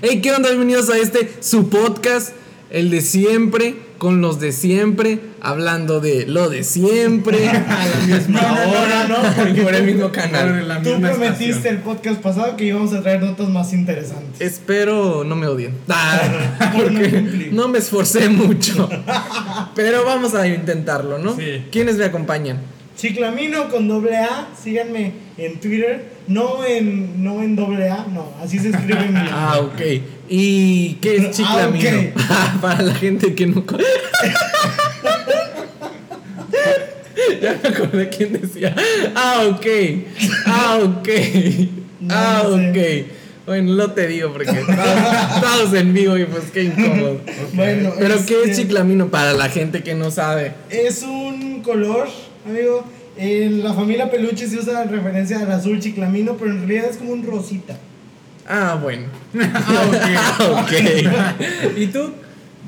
Hey, ¿qué onda? Bienvenidos a este su podcast, el de siempre, con los de siempre, hablando de lo de siempre, a la misma No, no, no, hora, no, por el mismo canal. la Tú misma prometiste estación. el podcast pasado que íbamos a traer notas más interesantes. Espero no me odien. Ah, porque no me esforcé mucho. Pero vamos a intentarlo, ¿no? Sí. ¿Quiénes me acompañan? Chiclamino con doble A, síganme en Twitter, no en no en doble A, no, así se escribe mi nombre. Ah, ok. ¿Y qué es Ah, chiclamino? ok. Para la gente que no ya me acordé quién decía. Ah, ok. Ah, ok. No, Ah, sé. ok. Bueno, no te digo porque estamos, en vivo y pues qué incómodo. Bueno, Pero ¿qué es este, chiclamino para la gente que no sabe? Es un color, amigo. En la familia peluche se usa en referencia al azul chiclamino, pero en realidad es como un rosita. Ah, bueno. Ah, ok. ¿Y tú?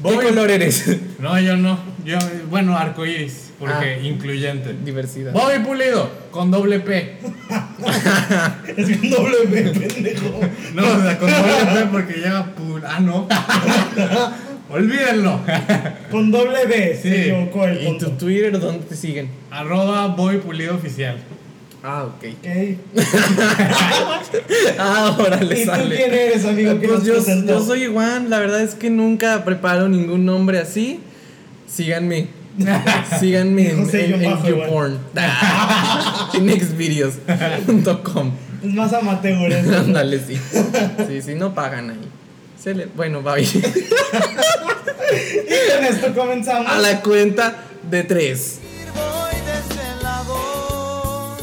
¿Qué Voy- color eres? No, yo no. Yo, bueno, arcoíris, porque Ah. incluyente. Diversidad. Bobby Pulido, con doble P. Es un doble B, pendejo. No, o sea, con doble P porque lleva pul... Ah, no. Olvídenlo. Con doble B, Sí. se equivocó el ¿Y tu. Twitter dónde te siguen? Arroba Bobby Pulido Oficial. Ah, ok. Ok. Ah, ahora le ¿Y tú sale. quién eres, amigo? que Pues yo, yo soy Juan, la verdad es que nunca preparo ningún nombre así. Síganme. Síganme en, José en, en Yomajo, YouPorn. en. Es más amateur eso. Ándale, sí. Sí, sí, no pagan ahí. Se le- bueno, bye. Y con esto comenzamos. A la cuenta de tres. Voy desde el labor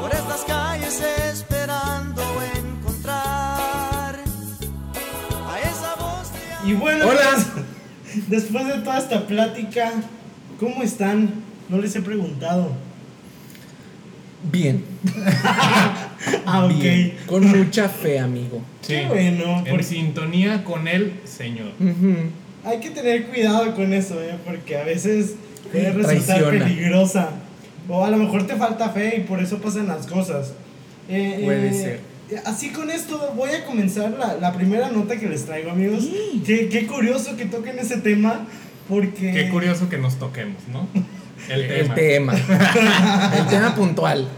por estas calles esperando encontrar a esa voz de Y bueno, Hola. pues, después de toda esta plática, ¿cómo están? No les he preguntado. Bien. Ah, ok. Bien. Con mucha fe, amigo. Qué bueno, En porque sintonía con el Señor. Ujú. hay que tener cuidado con eso, ¿eh? porque a veces puede resultar Traiciona. peligrosa. O a lo mejor te falta fe y por eso pasan las cosas. Eh, Puede eh, ser. Así con esto voy a comenzar la, la primera nota que les traigo, amigos. Qué, qué curioso que toquen ese tema, porque... Qué curioso que nos toquemos, ¿no? El tema. El tema. El tema puntual.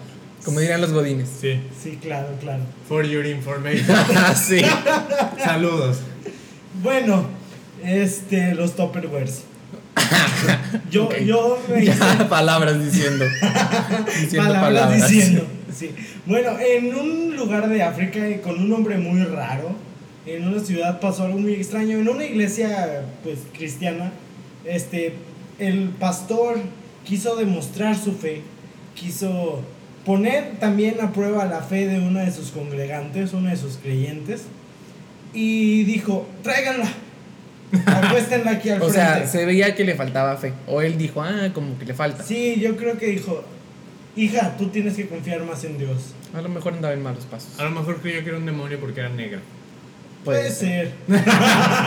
Como dirían los godines. Sí. Sí, claro, claro. For your information. sí. Saludos. Bueno, este, los Tupperwares. Yo, yo me hice Ya, palabras diciendo. Diciendo palabras, palabras. diciendo. Sí. Bueno, en un lugar de África y con un hombre muy raro, en una ciudad pasó algo muy extraño. En una iglesia, pues, cristiana, este, el pastor quiso demostrar su fe, quiso poner también a prueba la fe de uno de sus congregantes, uno de sus creyentes, y dijo, tráiganla, acuéstenla aquí al O frente. sea, se veía que le faltaba fe. O él dijo, ah, como que le falta. Sí, yo creo que dijo, hija, tú tienes que confiar más en Dios. A lo mejor andaba en malos pasos. A lo mejor creyó que era un demonio porque era negra. Puede, ser.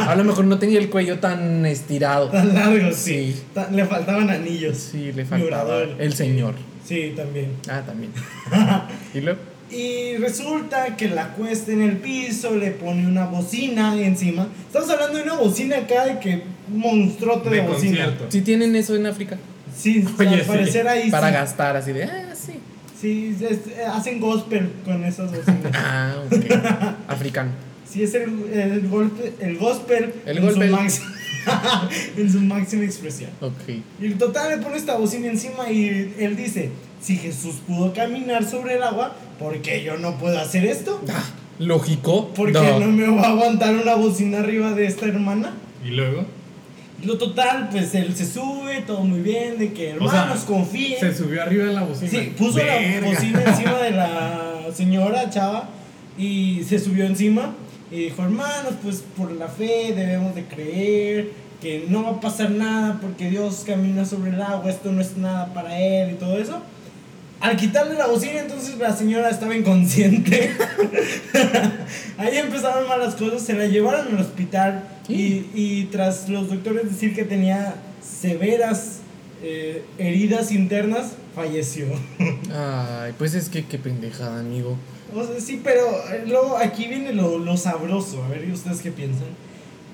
A lo mejor no tenía el cuello tan estirado. Tan largo, sí. Sí. Le faltaban anillos. Sí, le faltaba Vibrador. el señor. Sí, también. Ah, también. ¿Y luego? Y resulta que la cuesta en el piso, le pone una bocina encima. Estamos hablando de una bocina acá de que un monstruote de, De bocina. concierto. Si tienen eso en África. Sí, Oye, al sí. parecer ahí Para sí. gastar así de, ah, sí. Sí, es- hacen gospel con esas bocinas. Ah, ok. Africano. Sí, es el, el, golpe, el gospel El en. Su máxima, en su máxima expresión. Ok. Y el total le pone esta bocina encima y él dice, si Jesús pudo caminar sobre el agua, ¿por qué yo no puedo hacer esto? Ah, lógico. ¿Por qué no. me va a aguantar una bocina arriba de esta hermana? Y luego lo total, pues él se sube, todo muy bien, de que O sea, hermanos confíen. se subió arriba de la bocina. Sí, puso la bocina encima de la señora chava y se subió encima y dijo, hermanos, pues por la fe debemos de creer que no va a pasar nada porque Dios camina sobre el agua, esto no es nada para él y todo eso. Al quitarle la bocina, entonces la señora estaba inconsciente. Ahí empezaron malas cosas, se la llevaron al hospital y, y tras los doctores decir que tenía severas eh, heridas internas, falleció. Ay, pues es que qué pendejada, amigo. O sea, sí, pero eh, luego aquí viene lo, lo sabroso. A ver, ¿y ustedes qué piensan?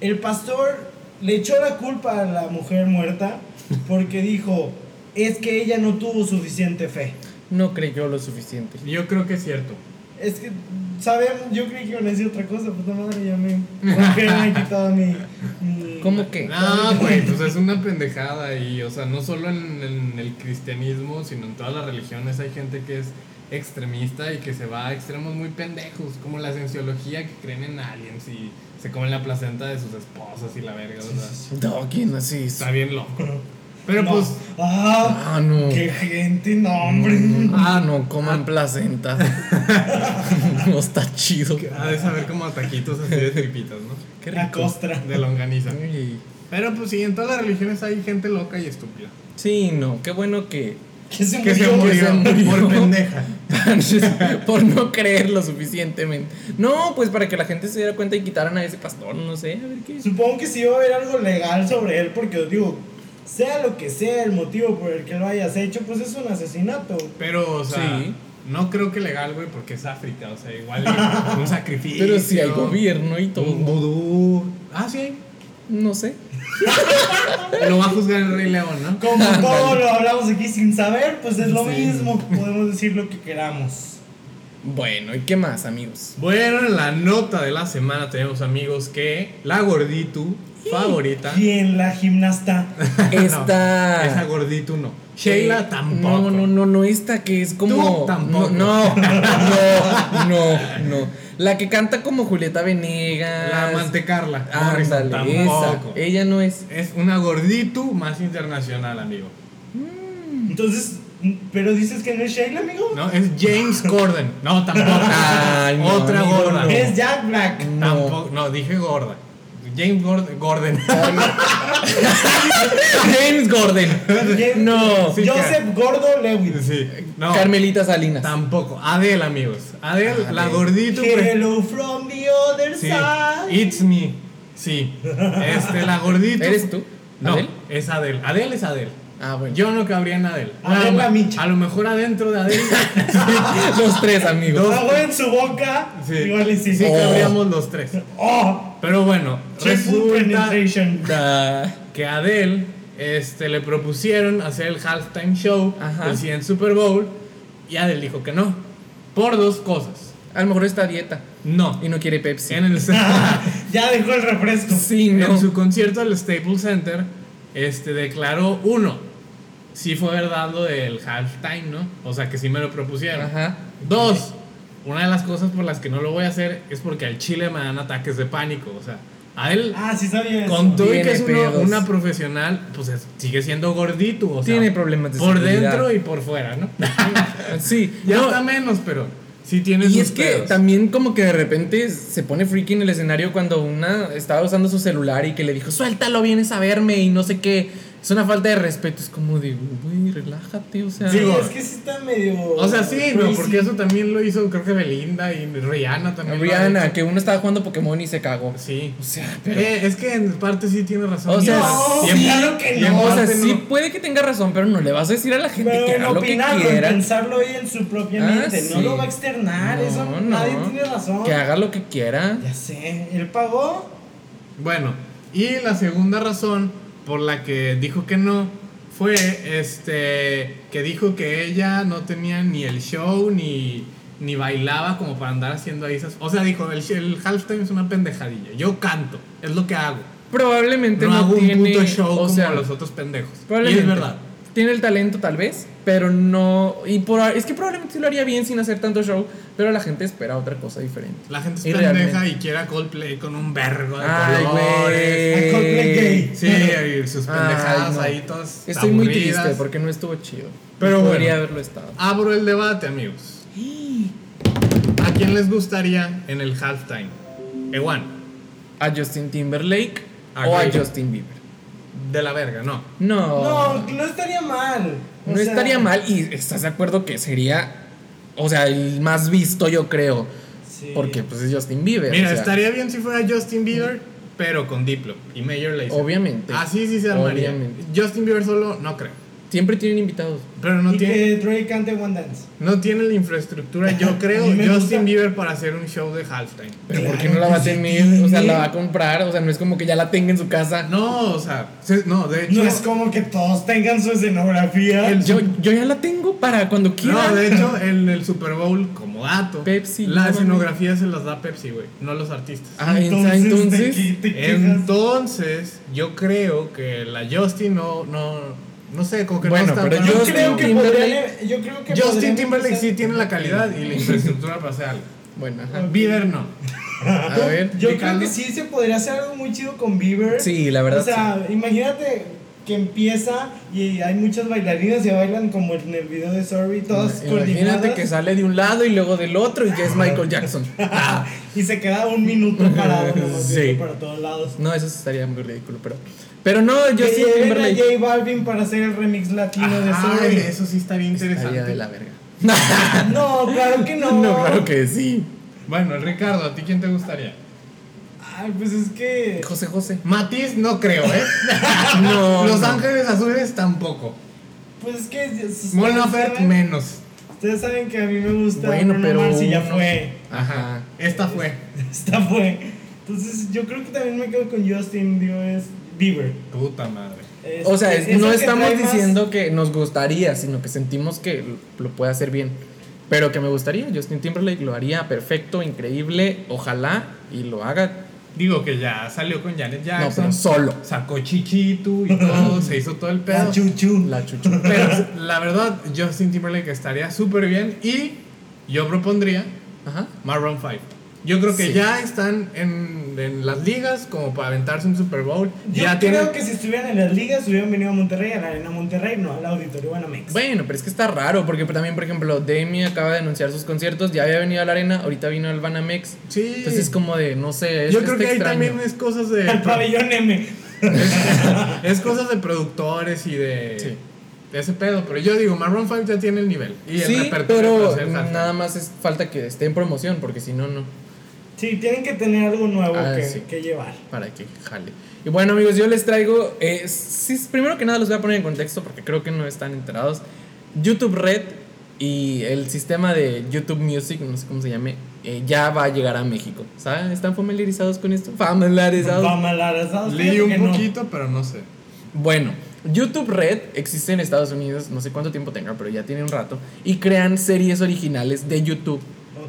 El pastor le echó la culpa a la mujer muerta porque dijo, es que ella no tuvo suficiente fe. No creyó lo suficiente. Yo creo que es cierto. Es que, sabemos, yo creí que iban a decir otra cosa, puta madre, ya me, me he quitado mi, mi- ¿Cómo que? Ah, güey, pues es una pendejada y, o sea, no solo en, en el cristianismo, sino en todas las religiones hay gente que es extremista y que se va a extremos muy pendejos, como la cienciología que creen en aliens y se comen la placenta de sus esposas y la verga, o sea, No, ¿quién así? está bien loco. Pero No. pues, Ah, Ah, no. qué gente, no, hombre. Ah, no, coman placenta. no está chido. ha de saber como a taquitos así de tripitas, ¿no? Qué La costra. De longaniza. Pero pues sí, en todas las religiones hay gente loca y estúpida. Sí, no, qué bueno que. Que se Que se murió. murió, se murió. por pendeja. por no creer lo suficientemente. No, pues para que la gente se diera cuenta y quitaran a ese pastor, no sé, a ver qué. Supongo que sí va a haber algo legal sobre él, porque digo, sea lo que sea el motivo por el que lo hayas hecho, pues es un asesinato. Pero, o sea, Sí. no creo que legal, güey, porque es África. O sea, igual un sacrificio. Pero si hay gobierno y todo. Un vudú. Ah, sí. No sé. Lo va a juzgar el Rey León, ¿no? Como todo lo hablamos aquí sin saber, pues es lo Sí. mismo. Podemos decir lo que queramos. Bueno, ¿y qué más, amigos? Bueno, en la nota de la semana tenemos amigos que la gorditu favorita. ¿Quién la gimnasta? Esta. Esa gorditu no. Sheila Eh, tampoco. No, no, no, no, esta que es como. Tú tampoco. No, no, no, no, no. La que canta como Julieta Venegas. La Mantecarla. Morrison, Ándale, esa. tampoco. Ella no es. Es una gorditu más internacional, amigo. Entonces, pero dices que no es Sheila, amigo. No, es James Corden. No, tampoco. Ay, no, Otra amigo, gorda. no. Es Jack Black. No. Tampoco, no, dije gorda. James Gord- Gordon. James Gordon. No. Sí, Joseph Gordo Lewis. sí. No, Carmelita Salinas. tampoco. Adele, amigos. Adele, la gordito. Hello from the other Sí. side. It's me. Sí. Este, la gordito. ¿Eres tú? No, ¿Adele? es Adele. Adele es Adele. Ah, bueno. Yo no cabría en Adele. Adele A lo- la Micha. A lo mejor adentro de Adele. Los tres amigos. Agua en su boca. Sí, Igual y sí. sí Oh. cabríamos los tres. Oh, Pero bueno, triple resulta que a Adele este, le propusieron hacer el halftime show Ajá. del siguiente Super Bowl y Adele dijo que no. Por dos cosas. A lo mejor está a dieta No. y no quiere Pepsi. En el, ya dejó el refresco. Sí, no. en su concierto del Staples Center, este, declaró uno. Sí fue verdad lo del halftime, ¿no? O sea que sí me lo propusieron. Ajá. Dos, una de las cosas por las que no lo voy a hacer es porque al chile me dan ataques de pánico. O sea, a él, Ah, sí sabía eso. con todo que es una profesional, pues es- sigue siendo gordito. O sea, Tiene problemas de por seguridad. dentro y por fuera, ¿no? Sí. ya no, está menos, pero sí tiene Y sus es que pedos. también como que de repente se pone freaky en el escenario cuando una estaba usando su celular y que le dijo, suéltalo, vienes a verme y no sé qué. Es una falta de respeto. Es como de, güey, relájate, o sea. Sí, Digo, es que sí está medio. O sea, sí, no, porque eso también lo hizo, creo que Belinda y Rihanna también. Rihanna, que uno estaba jugando Pokémon y se cagó. Sí. O sea, pero... Eh, es que en parte sí tiene razón. O sea, No, en- claro que no. o sea, sí no. puede que tenga razón, pero no le vas a decir a la gente Pero que en haga lo que quiera. pensarlo ahí en su propia Ah, mente. No sí. lo va a externar. No, eso no. nadie tiene razón. Que haga lo que quiera. Ya sé. Él pagó. Bueno, y la segunda razón por la que dijo que no fue este que dijo que ella no tenía ni el show ni ni bailaba como para andar haciendo ahí esas. O sea, dijo, el, el halftime es una pendejadilla. Yo canto, es lo que hago. Probablemente No, no, hago tiene, un puto show o como los otros pendejos. Y es verdad. Tiene el talento tal vez, pero no... Y por, es que probablemente lo haría bien sin hacer tanto show, pero la gente espera otra cosa diferente. La gente es Y pendeja realmente. y quiere a Coldplay con un vergo de Ay, colores. güey. A Coldplay gay. Sí, y sus Ay, pendejadas no. ahí todas Estoy muy triste porque no estuvo chido. Pero Podría bueno. haberlo estado. Abro el debate, amigos. ¿A quién les gustaría en el halftime? Ewan, ¿A Justin Timberlake A o a. Justin Bieber? De la verga, no. No. No, no estaría mal. O No sea, estaría mal y estás de acuerdo que sería, o sea, el más visto yo creo, Sí. porque pues es Justin Bieber. Mira, o sea, estaría bien si fuera Justin Bieber, pero con Diplo y Major Lazer. Obviamente. Así sí se armaría. Obviamente. Justin Bieber solo, no creo. Siempre tienen invitados. Pero no y tiene, que Drake cante One Dance. no tiene la infraestructura, yo creo, Justin gusta. Bieber para hacer un show de halftime. Pero ¿por qué Claro no la va a sí tener? O sea, la va a comprar. O sea, no es como que ya la tenga en su casa. No, o sea, se- no, de hecho. No es como que todos tengan su escenografía. El- Yo, yo ya la tengo para cuando quiera. No, de hecho, en el Super Bowl, como dato, Pepsi, la no escenografía se las da Pepsi, güey, no los artistas. Ah, entonces, ¿de entonces te yo creo que la Justin no, no, no sé, como que Bueno, no está pero yo Justin creo que podrían, yo creo que Justin Timberlake sí tiene la calidad y la infraestructura para hacer algo. Bueno, ajá. Bieber no. A ver. Yo creo que sí se podría hacer algo muy chido con Bieber. Sí, la verdad. O sea, imagínate que empieza y hay muchas bailarinas y bailan como en el video de Sorry, todas. Imagínate coordinadas. que sale de un lado y luego del otro y ya es Michael Jackson. y se queda un minuto parado Sí. para todos lados. No, eso estaría muy ridículo, pero. Pero no, Que Justin lleven a Timberlake. J Balvin para hacer el remix latino de Ajá, Sorry. eso sí estaría interesante. Estaría de la verga. No, claro que no. No, claro que sí. Bueno, Ricardo, ¿a ti quién te gustaría? Ay, pues es que. José José. Matiz no creo, ¿eh? No. Los no. Ángeles Azules tampoco. Pues es que. saben- menos. Ustedes saben que a mí me gusta. Bueno, Bruno pero Mars y ya fue. Ajá. Esta fue. Esta fue. Entonces, yo creo que también me quedo con Justin Dios Bieber. Puta madre. Es- O sea, es- es no que estamos más- diciendo que nos gustaría, sino que sentimos que lo puede hacer bien. Pero que me gustaría, Justin Timberlake lo haría perfecto, increíble, ojalá y lo haga. Digo que ya salió con Janet No, Jackson. pero solo. Sacó chichitu y todo, se hizo todo el pedo. La chuchu. La chuchu. Pero la verdad, Justin Timberlake estaría súper bien y yo propondría Ajá. Maroon 5. Yo creo que Sí. ya están en, en las ligas como para aventarse un Super Bowl. Yo ya creo tienen. que si estuvieran en las ligas hubieran venido a Monterrey, a la Arena Monterrey, no al Auditorio Banamex. Bueno, pero es que está raro, porque también, por ejemplo, Demi acaba de anunciar sus conciertos, ya había venido a la arena, ahorita vino al Banamex. Sí. Entonces es como de, no sé, es, yo creo que ahí también es cosas de. Al pabellón M. es cosas de productores y de. Sí. de ese pedo. Pero yo digo, Maroon 5 ya tiene el nivel. Y el Sí, repertorio pero nada más es falta que esté en promoción, porque si no, no. Sí, tienen que tener algo nuevo Ah, que, sí. que llevar. para que jale. Y bueno, amigos, yo les traigo. eh, sí, primero que nada, los voy a poner en contexto porque creo que no están enterados. YouTube Red y el sistema de YouTube Music, no sé cómo se llame, eh, ya va a llegar a México. ¿Saben? ¿Están familiarizados con esto? Familiarizados. La Leí un poquito, pero no sé. Bueno, YouTube Red existe en Estados Unidos, no sé cuánto tiempo tenga, pero ya tiene un rato. Y crean series originales de YouTube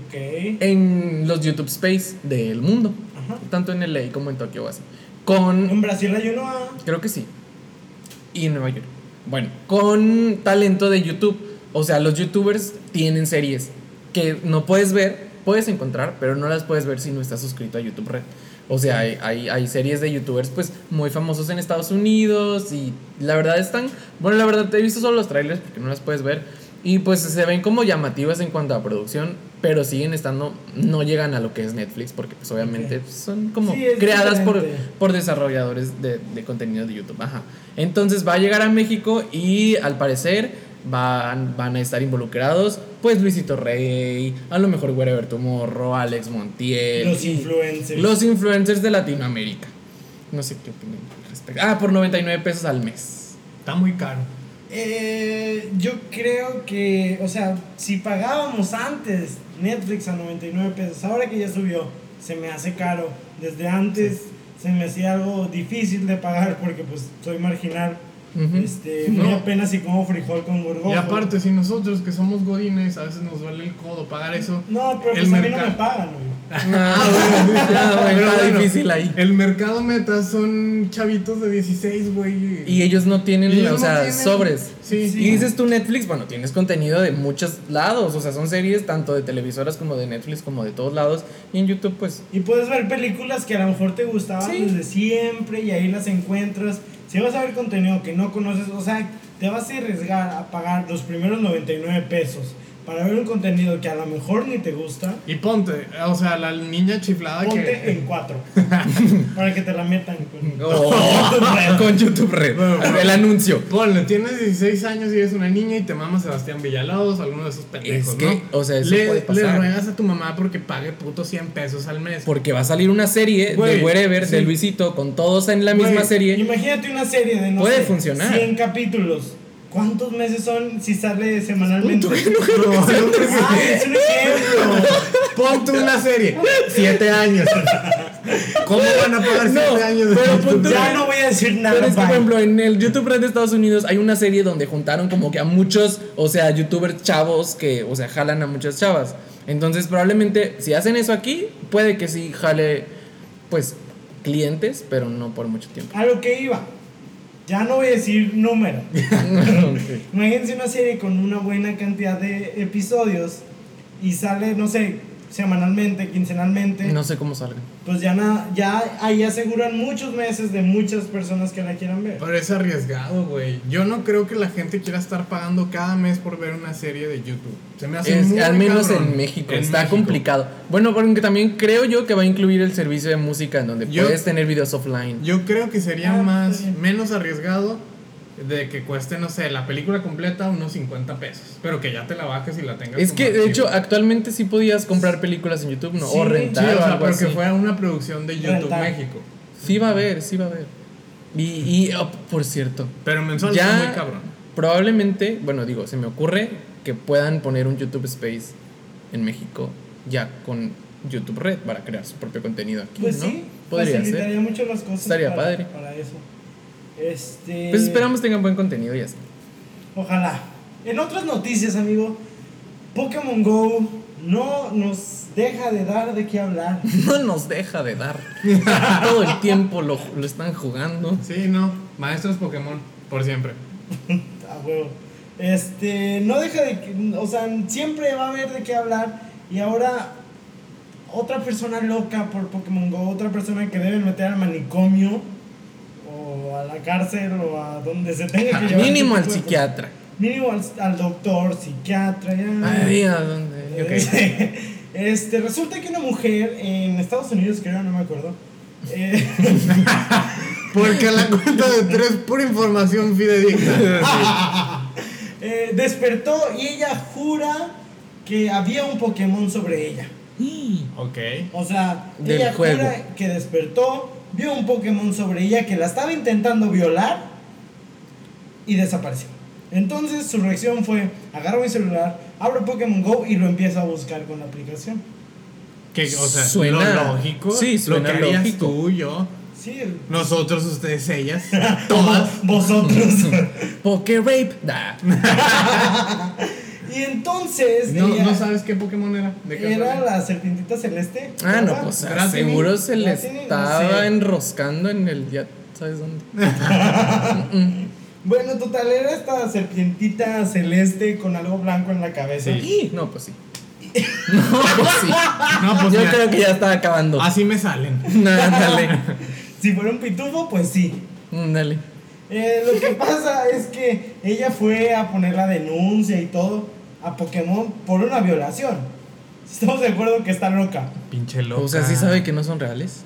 Ok. en los YouTube Space del mundo. Ajá. Tanto en LA como en Tokio o así. Con En Brasil hay uno a. Creo que sí. Y en Nueva York. Bueno, con talento de YouTube. O sea, los youtubers tienen series que no puedes ver, puedes encontrar, pero no las puedes ver si no estás suscrito a YouTube Red. O sea, hay, hay, hay series de youtubers pues muy famosos en Estados Unidos y la verdad están, bueno, la verdad te he visto solo los trailers porque no las puedes ver y pues se ven como llamativas en cuanto a producción, pero siguen estando, no llegan a lo que es Netflix porque pues obviamente son como Sí, creadas por, por desarrolladores de, de contenido de YouTube. Ajá. Entonces va a llegar a México y al parecer van, van a estar involucrados pues Luisito Rey, a lo mejor Wherever Tomorrow, Alex Montiel. Los influencers. Los influencers de Latinoamérica. No sé qué opinan al respecto. Ah, por 99 pesos al mes. Está muy caro. Eh, yo creo que, o sea, si pagábamos antes Netflix a 99 pesos, ahora que ya subió, se me hace caro. Desde antes se me hacía algo difícil de pagar porque pues soy marginal. Este, muy No. apenas y como frijol con gorgojo. Y aparte, si nosotros que somos godines, a veces nos duele el codo pagar eso. No, pero el pues a mí no me pagan, güey. Ah, bueno, ah, bueno, Pero está bueno, difícil ahí. El mercado meta son chavitos de 16, güey. Y ellos no tienen, ellos o no sea, tienen- sobres. Sí. Y dices tú Netflix, bueno, tienes contenido de muchos lados, o sea, son series tanto de televisoras como de Netflix como de todos lados. Y en YouTube, pues, Y puedes ver películas que a lo mejor te gustaban Sí. desde siempre y ahí las encuentras. Si vas a ver contenido que no conoces, o sea, te vas a arriesgar a pagar los primeros 99 pesos para ver un contenido que a lo mejor ni te gusta, Y ponte, o sea, la niña chiflada ponte que. en cuatro. para que te la metan con... Oh, con YouTube Red. El anuncio. Ponle, tienes 16 años y eres una niña y te mama Sebastián Villalobos, alguno de esos pendejos, Es que, ¿no? o sea, eso le, puede pasar. le ruegas a tu mamá porque pague puto 100 pesos al mes. Porque va a salir una serie de Wherever, de. Luisito, con todos en la misma serie. Imagínate una serie de no Puede sé, funcionar. 100 capítulos. ¿Cuántos meses son si sale semanalmente? No, no, Ay, es un ejemplo. Pon tú una serie. Siete años. ¿Cómo van a pagar siete No, años de pero YouTube? pon tú- Ya no voy a decir nada. Pero es que, por ejemplo, en el YouTube Red de Estados Unidos hay una serie donde juntaron como que a muchos, o sea, youtubers chavos que, o sea, jalan a muchas chavas. Entonces, probablemente, si hacen eso aquí, puede que sí jale, pues, clientes, pero no por mucho tiempo. A lo que iba. Ya no voy a decir número. Ok. Imagínense una serie con una buena cantidad de episodios y sale, no sé, semanalmente, quincenalmente. No sé cómo salgan. Pues ya, na- ya ahí aseguran muchos meses de muchas personas que la quieran ver. Pero es arriesgado, güey. Yo no creo que la gente quiera estar pagando cada mes por ver una serie de YouTube. Se me hace Es- muy al menos cabrón. en México. En está México. complicado. Bueno, porque también creo yo que va a incluir el servicio de música en donde Yo- puedes tener videos offline. Yo creo que sería Ah, más sí. menos arriesgado de que cueste, no sé, la película completa unos 50 pesos. Pero que ya te la bajes y la tengas. es que, de hecho, actualmente sí podías comprar películas en YouTube, ¿no? Sí, o Sí, rentar o o sea, algo pero que así. fuera una producción de YouTube Rentar. México. Sí va a haber, sí va a haber. Y, y oh, por cierto, Pero mensual Ya- muy cabrón. probablemente, bueno, digo, se me ocurre que puedan poner un YouTube Space en México ya con YouTube Red para crear su propio contenido aquí, Pues ¿no? sí, Podría facilitaría ser. mucho las cosas. Estaría para, padre. Para eso. Este. Pues esperamos tengan buen contenido y así. Ojalá. En otras noticias, amigo, Pokémon Go no nos deja de dar de qué hablar. No nos deja de dar. Todo el tiempo lo, lo están jugando. Sí, no. Maestros Pokémon, por siempre. A huevo. Este, no deja de que, o sea, siempre va a haber de qué hablar y ahora otra persona loca por Pokémon Go, otra persona que deben meter al manicomio o a la cárcel o a donde se tenga que llevar. Mínimo al psiquiatra. Mínimo al, al doctor, psiquiatra, ya. Ay, ¿a dónde? Ok. Este, resulta que una mujer en Estados Unidos, creo, no me acuerdo. eh, Porque a la cuenta de tres, pura información fidedigna. eh, despertó y ella jura que había un Pokémon sobre ella. ok. O sea, Del ella juego. jura que despertó, vio un Pokémon sobre ella que la estaba intentando violar y desapareció. Entonces su reacción fue, agarro mi celular, abro Pokémon Go y lo empiezo a buscar con la aplicación. Que, o sea, Suena- lo lógico. sí, suena lo que harías lógico. tú, yo, Sí, nosotros, ustedes, ellas. todas vosotros. Poké Rape. Da. y entonces No, ella- ¿No sabes qué Pokémon era? ¿De qué era la serpientita celeste. Ah, no, pues seguro se le no estaba sé. enroscando en el. Ya sabes dónde. Bueno, total, era esta serpientita celeste con algo blanco en la cabeza. Sí. No, pues sí. No, pues sí. No, pues Yo mira, creo que ya estaba acabando. así me salen. Nah, dale. Si fuera un pitufo, pues sí. Mm, Dale. Eh, lo que pasa es que ella fue a poner la denuncia y todo a Pokémon por una violación. Estamos de acuerdo que está loca. Pinche loca. O sea, sí sabe que no son reales.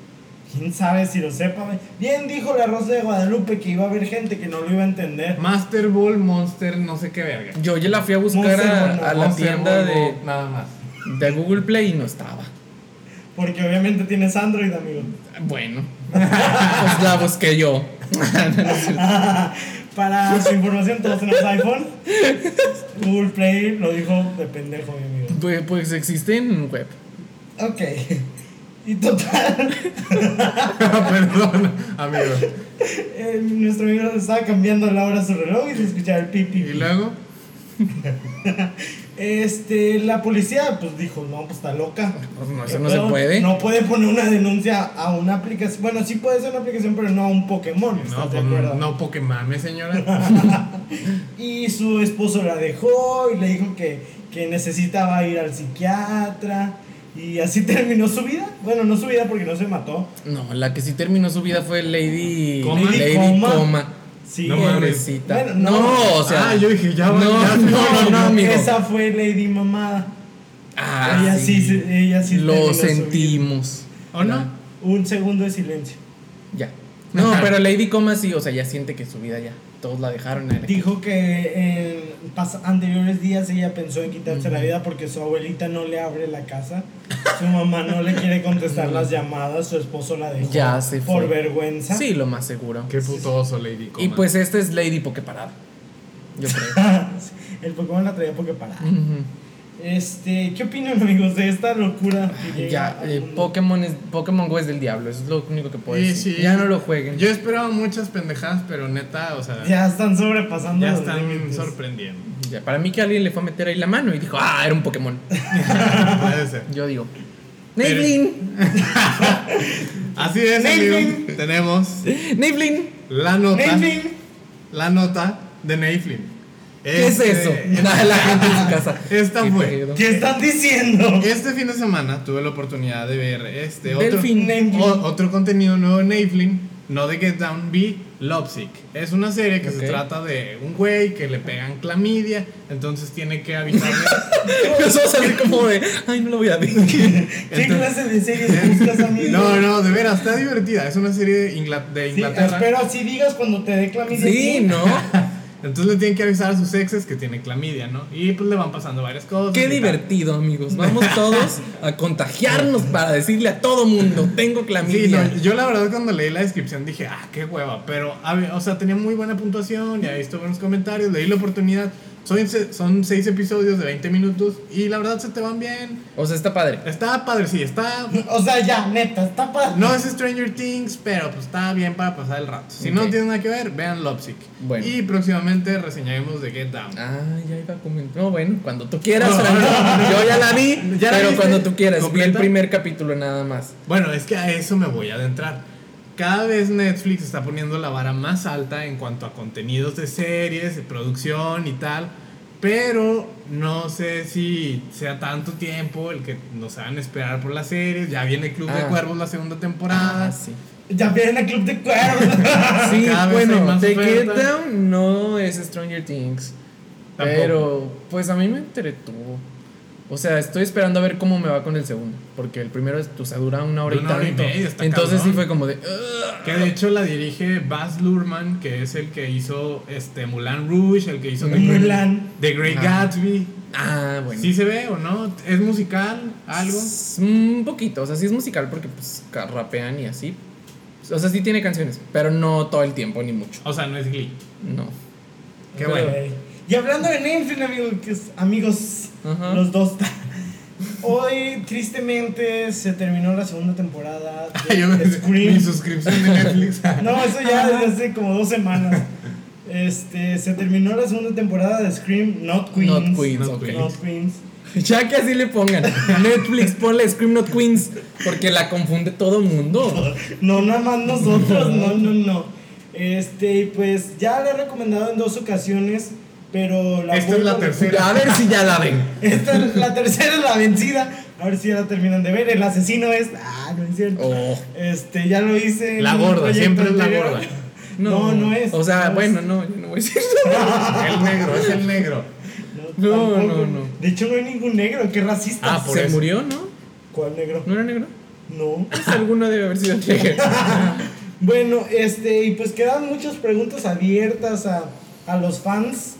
Quién sabe si lo sepa. Bien dijo la Rosa de Guadalupe que iba a haber gente que no lo iba a entender. Master Ball, Monster, no sé qué verga. Yo ya la fui a buscar Monster a, Ball, no, a la Monster tienda Ball, de, Nada más. de Google Play y no estaba. Porque obviamente tienes Android, amigo. Bueno, pues la busqué yo. Para su información, todos tenemos iPhone. Google Play lo dijo de pendejo, mi amigo. Pues, pues existe en web. Ok. Y total, Perdón, amigo. eh, nuestro amigo estaba cambiando la hora a su reloj y se escuchaba el pipi. Y luego, Este, la policía pues dijo, no, pues está loca. No, eso no se puede. No puede poner una denuncia a una aplicación. Bueno, sí puede ser una aplicación, pero no a un Pokémon. no, ¿Estás de pues no Pokémon, señora. Y su esposo la dejó y le dijo que, que necesitaba ir al psiquiatra. Y así terminó su vida. Bueno, no su vida porque no se mató. No, la que sí terminó su vida fue Lady ¿Coma? Lady Coma. Coma. Sí, No. Pobrecita. Bueno, no, no. o sea. ah, yo dije, ya va, no, ya, no, no, no, amigo. Esa fue Lady Mamada. Ah, ella sí, se- ella sí Lo sentimos. ¿O no? Un segundo de silencio. Ya. No, pero Lady Coma sí, o sea, ya siente que su vida ya. Todos la dejaron. ahí. Dijo que en pas- anteriores días ella pensó en quitarse la vida porque su abuelita no le abre la casa, su mamá no le quiere contestar las llamadas, su esposo la dejó Ya se por fue. vergüenza. Sí, lo más seguro. Qué putoso, Lady Coma. Y pues esta es Lady Pokeparada. yo creo. el Pokémon la traía Poképarada. Ujú. Este, ¿qué opinan amigos de esta locura que Ya, eh? Pokémon, es, Pokémon Go es del diablo, eso es lo único que puedo Sí, decir. sí. Ya no lo jueguen. Yo esperaba muchas pendejadas, pero neta, o sea, ya, Ya están sobrepasando los están límites. sorprendiendo. Ya, para mí que alguien le fue a meter ahí la mano y dijo, ah, era un Pokémon. Puede ser. Yo digo, Navlin, Así es, amigo. Tenemos Navlin. la nota. Nathan. La nota de Neiflin. ¿Qué es Este, eso? Nada, la gente en su casa. Esta ¿Qué fue. pedo? ¿Qué están diciendo? Este fin de semana tuve la oportunidad de ver este otro, o- otro contenido nuevo de Neiflin, no de Get Down, vi Lovesick. Es una serie que Ok. se trata de un güey que le pegan clamidia, entonces tiene que avisarle. Nosotros así como de, ay, no lo voy a ver. ¿Qué clase de series buscas, amigo? no, no, de veras, está divertida. Es una serie de, Ingla- de Sí, Inglaterra. espero así digas cuando te dé clamidia. Sí, ¿no? Entonces le tienen que avisar a sus exes que tiene clamidia, ¿no? Y pues le van pasando varias cosas. Qué tal. divertido, amigos. Vamos todos a contagiarnos para decirle a todo mundo, tengo Sí, clamidia. no, yo la verdad cuando leí la descripción dije, ah, qué hueva, pero, a ver, o sea, tenía muy buena puntuación, y ahí estuve en los comentarios, leí la oportunidad, son, son seis episodios de 20 minutos, y la verdad se te van bien, O sea, está padre. está padre, sí, está, O sea, ya, neta, está padre. no es Stranger Things, pero pues está bien para pasar el rato, si no tienen nada que ver, vean Bueno. y próximamente reseñaremos de Get Down. Ah, ya iba a comentar. No, bueno, cuando tú quieras, No, no, no, no. Yo ya la vi, ¿Ya la pero cuando tú quieras. Vi el primer capítulo nada más. Bueno, es que a eso me voy a adentrar. Cada vez Netflix está poniendo la vara más alta en cuanto a contenidos de series, de producción y tal. Pero no sé si sea tanto tiempo el que nos hagan esperar por las series. Ya viene Club de Ah. Cuervos la segunda temporada. Ah, sí. Ya vienen al club de cuervos. Sí, Cada bueno, The Get. Down no es Stranger Things. Tampoco. Pero, pues a mí me entretuvo. O sea, estoy esperando a ver cómo me va con el segundo. Porque el primero es, o sea, dura una hora y Una hora y tanto. media, está Entonces sí fue como de. Que de hecho la dirige Baz Luhrmann, que es el que hizo este Mulan Rouge, el que hizo The Great- Mulan. The Great Ah. Gatsby. Ah, bueno. ¿Sí se ve o no? ¿Es musical? ¿Algo? S- Un poquito, o sea, sí es musical porque pues rapean y así. O sea, sí tiene canciones, pero no todo el tiempo ni mucho. O sea, no es Glee. No. Qué Pero- bueno. Y hablando de Netflix, amigos, los dos. Hoy, tristemente, se terminó la segunda temporada de me- mi Scream. suscripción de Netflix. No, eso ya desde hace como dos semanas. Este, se terminó la segunda temporada de Scream, Not Queens. Not Queens, Not ok. Queens. Not Queens. Ya que así le pongan. Netflix, ponle Scream Not Queens. Porque la confunde todo mundo. No, nada más nosotros, no, no, no. Este, pues ya le he recomendado en dos ocasiones, pero la Esta es la tercera. A ver si ya la ven. Esta es la tercera es la vencida. A ver si ya la terminan de ver. El asesino es. Ah, no es cierto. Oh. Este, ya lo hice. La gorda, siempre es la gorda. No, no es. O sea, No es. bueno, no, yo no voy a decir El negro, es el negro. No, No, no, no. De hecho, no hay ningún negro, qué racista. Ah, por Se eso. murió, ¿no? ¿Cuál negro? ¿No era negro? No. Pues alguno debe haber sido negro. Bueno, este, y pues quedan muchas preguntas abiertas a, a los fans,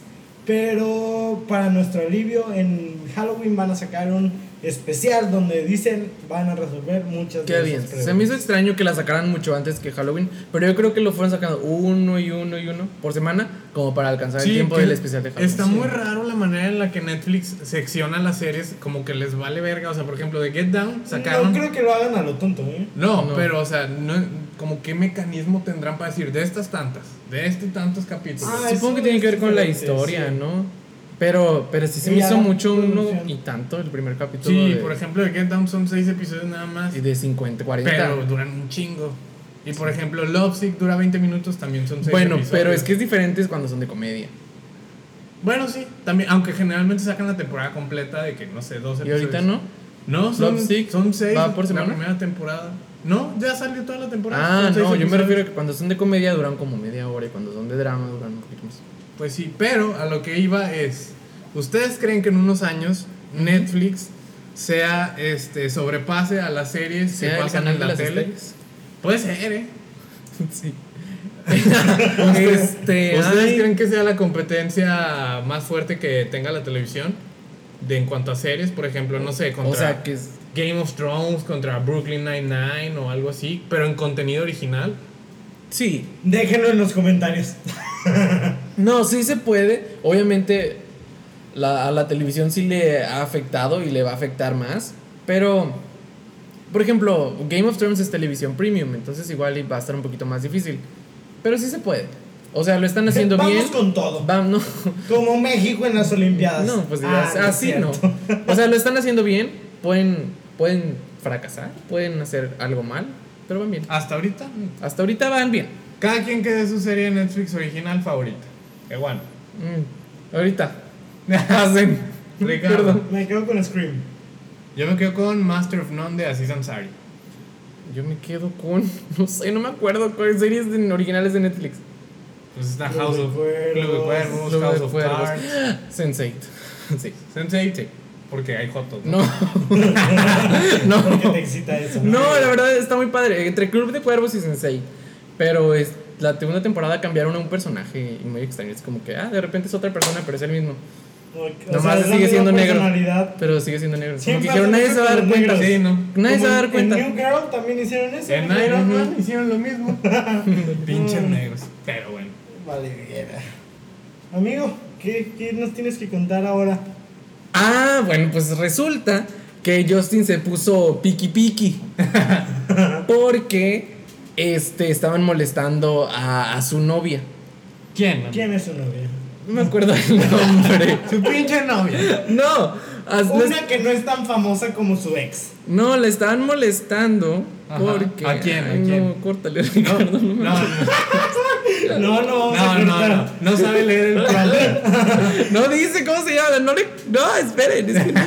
pero para nuestro alivio, en Halloween van a sacar un especial donde dicen van a resolver muchas Qué de bien. esas. Se me hizo extraño que la sacaran mucho antes que Halloween, pero yo creo que lo fueron sacando uno y uno y uno por semana, como para alcanzar el tiempo del especial de Halloween. Está Sí. muy raro la manera en la que Netflix secciona las series, como que les vale verga. O sea, por ejemplo, de Get Down sacaron. No creo que lo hagan a lo tonto, ¿eh? No, No. pero o sea, no, como qué mecanismo tendrán para decir de estas tantas, de este tantos capítulos. Ah, Supongo que tiene que ver con la historia, sí. ¿no? Pero, pero sí se Y me hizo la mucho uno y tanto el primer capítulo. sí, de, por ejemplo, de Get Down son seis episodios nada más, y de 50, 40. pero duran un chingo. Y por ejemplo, Lovesick dura 20 minutos, también son seis bueno, episodios. pero es que es diferente cuando son de comedia. Bueno, sí, también, aunque generalmente sacan la temporada completa de que, no sé, dos Y episodios. ahorita no. No, son, Lovesick son seis va por la semana. primera temporada. No, ya salió toda la temporada. Ah, no, yo me refiero a que cuando son de comedia duran como media hora y cuando son de drama duran un poquito más. Pues sí, pero a lo que iba es, ¿ustedes creen que en unos años Netflix sea este sobrepase a las series que ¿Sea el pasan en la tele? estrellas? Puede ser, ¿eh? Sí. ¿Ustedes, este, ¿ustedes ay, creen que sea la competencia más fuerte que tenga la televisión? De en cuanto a series, por ejemplo, no sé, contra o sea, que es Game of Thrones, contra Brooklyn Nine-Nine o algo así, pero en contenido original. Sí, Déjenlo en los comentarios. No, sí se puede. Obviamente la, a la televisión sí le ha afectado y le va a afectar más. Pero, por ejemplo, Game of Thrones es televisión premium, entonces igual va a estar un poquito más difícil. Pero sí se puede. O sea, lo están haciendo Vamos bien. con todo. Va- no, Como México en las Olimpiadas. no, pues Ah, ya- es así no. O sea, lo están haciendo bien. Pueden, pueden fracasar, pueden hacer algo mal, pero van bien. Hasta ahorita, Hasta ahorita van bien. cada quien que dé su serie de Netflix original favorita. Igual. Mm, ahorita. Hacen. Ricardo. Me quedo con Scream. Yo me quedo con Master of None de Aziz Ansari. Yo me quedo con. No sé, no me acuerdo con series de- originales de Netflix. Pues está House of Cuervos. House of. Cards. Sense8. Sí. Sensei, Sí. Porque hay jotos. No. no. ¿Por qué te excita eso? No, la verdad está muy padre. Entre Club de Cuervos y Sensei. Pero es, la segunda temporada cambiaron a un personaje muy extraño. Es como que, ah, de repente es otra persona, pero es el mismo. O- o Nomás sea, sigue siendo negro. Pero sigue siendo negro. Como que nadie se va a dar cuenta. Sí, ¿no? Nadie se Como va a dar en- cuenta. En New Girl también hicieron eso. En. Iron. Man hicieron lo mismo. Pinches negros. Pero bueno. Vale, viera. Amigo, ¿qué, ¿qué nos tienes que contar ahora? Ah, bueno, pues resulta que Justin se puso piqui piqui. porque este, estaban molestando a, a su novia. ¿Quién? ¿Quién es su novia? No me acuerdo el nombre. Su pinche novia. No, Una que no es tan famosa como su ex. no, le estaban molestando Ajá. porque. ¿A quién? ¿A quién? No, córtale, No, Ricardo. no me no, no, No, no, no, no, no, no sabe leer el plan. No dice cómo se llama. No, le, no esperen.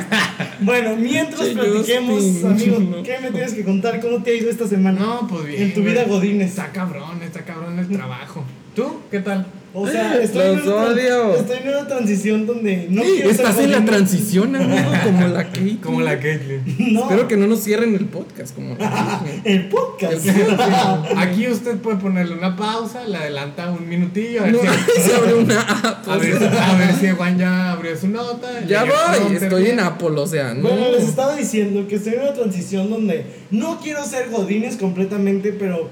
Bueno, mientras Che, platiquemos, amigo, no. ¿qué me tienes que contar? ¿Cómo te ha ido esta semana? No, pues bien. En tu vida godines. Está cabrón, está cabrón el trabajo. ¿Tú? ¿Qué tal? O sea, estoy, en una, tran- odio. estoy en una transición donde no quiero Estás ser en la transición, amigo, como la Kate. Como la Caitlyn. No, Espero que no nos cierren el podcast como la Kate. el podcast. Aquí usted puede ponerle una pausa, le adelanta un minutillo. A ver, No, si, se abre una app. a ver, sea, a ver si Juan ya abrió su nota. Ya voy, estoy en Apple, o sea, no. Bueno, les estaba diciendo que estoy en una transición donde no quiero ser godines completamente, pero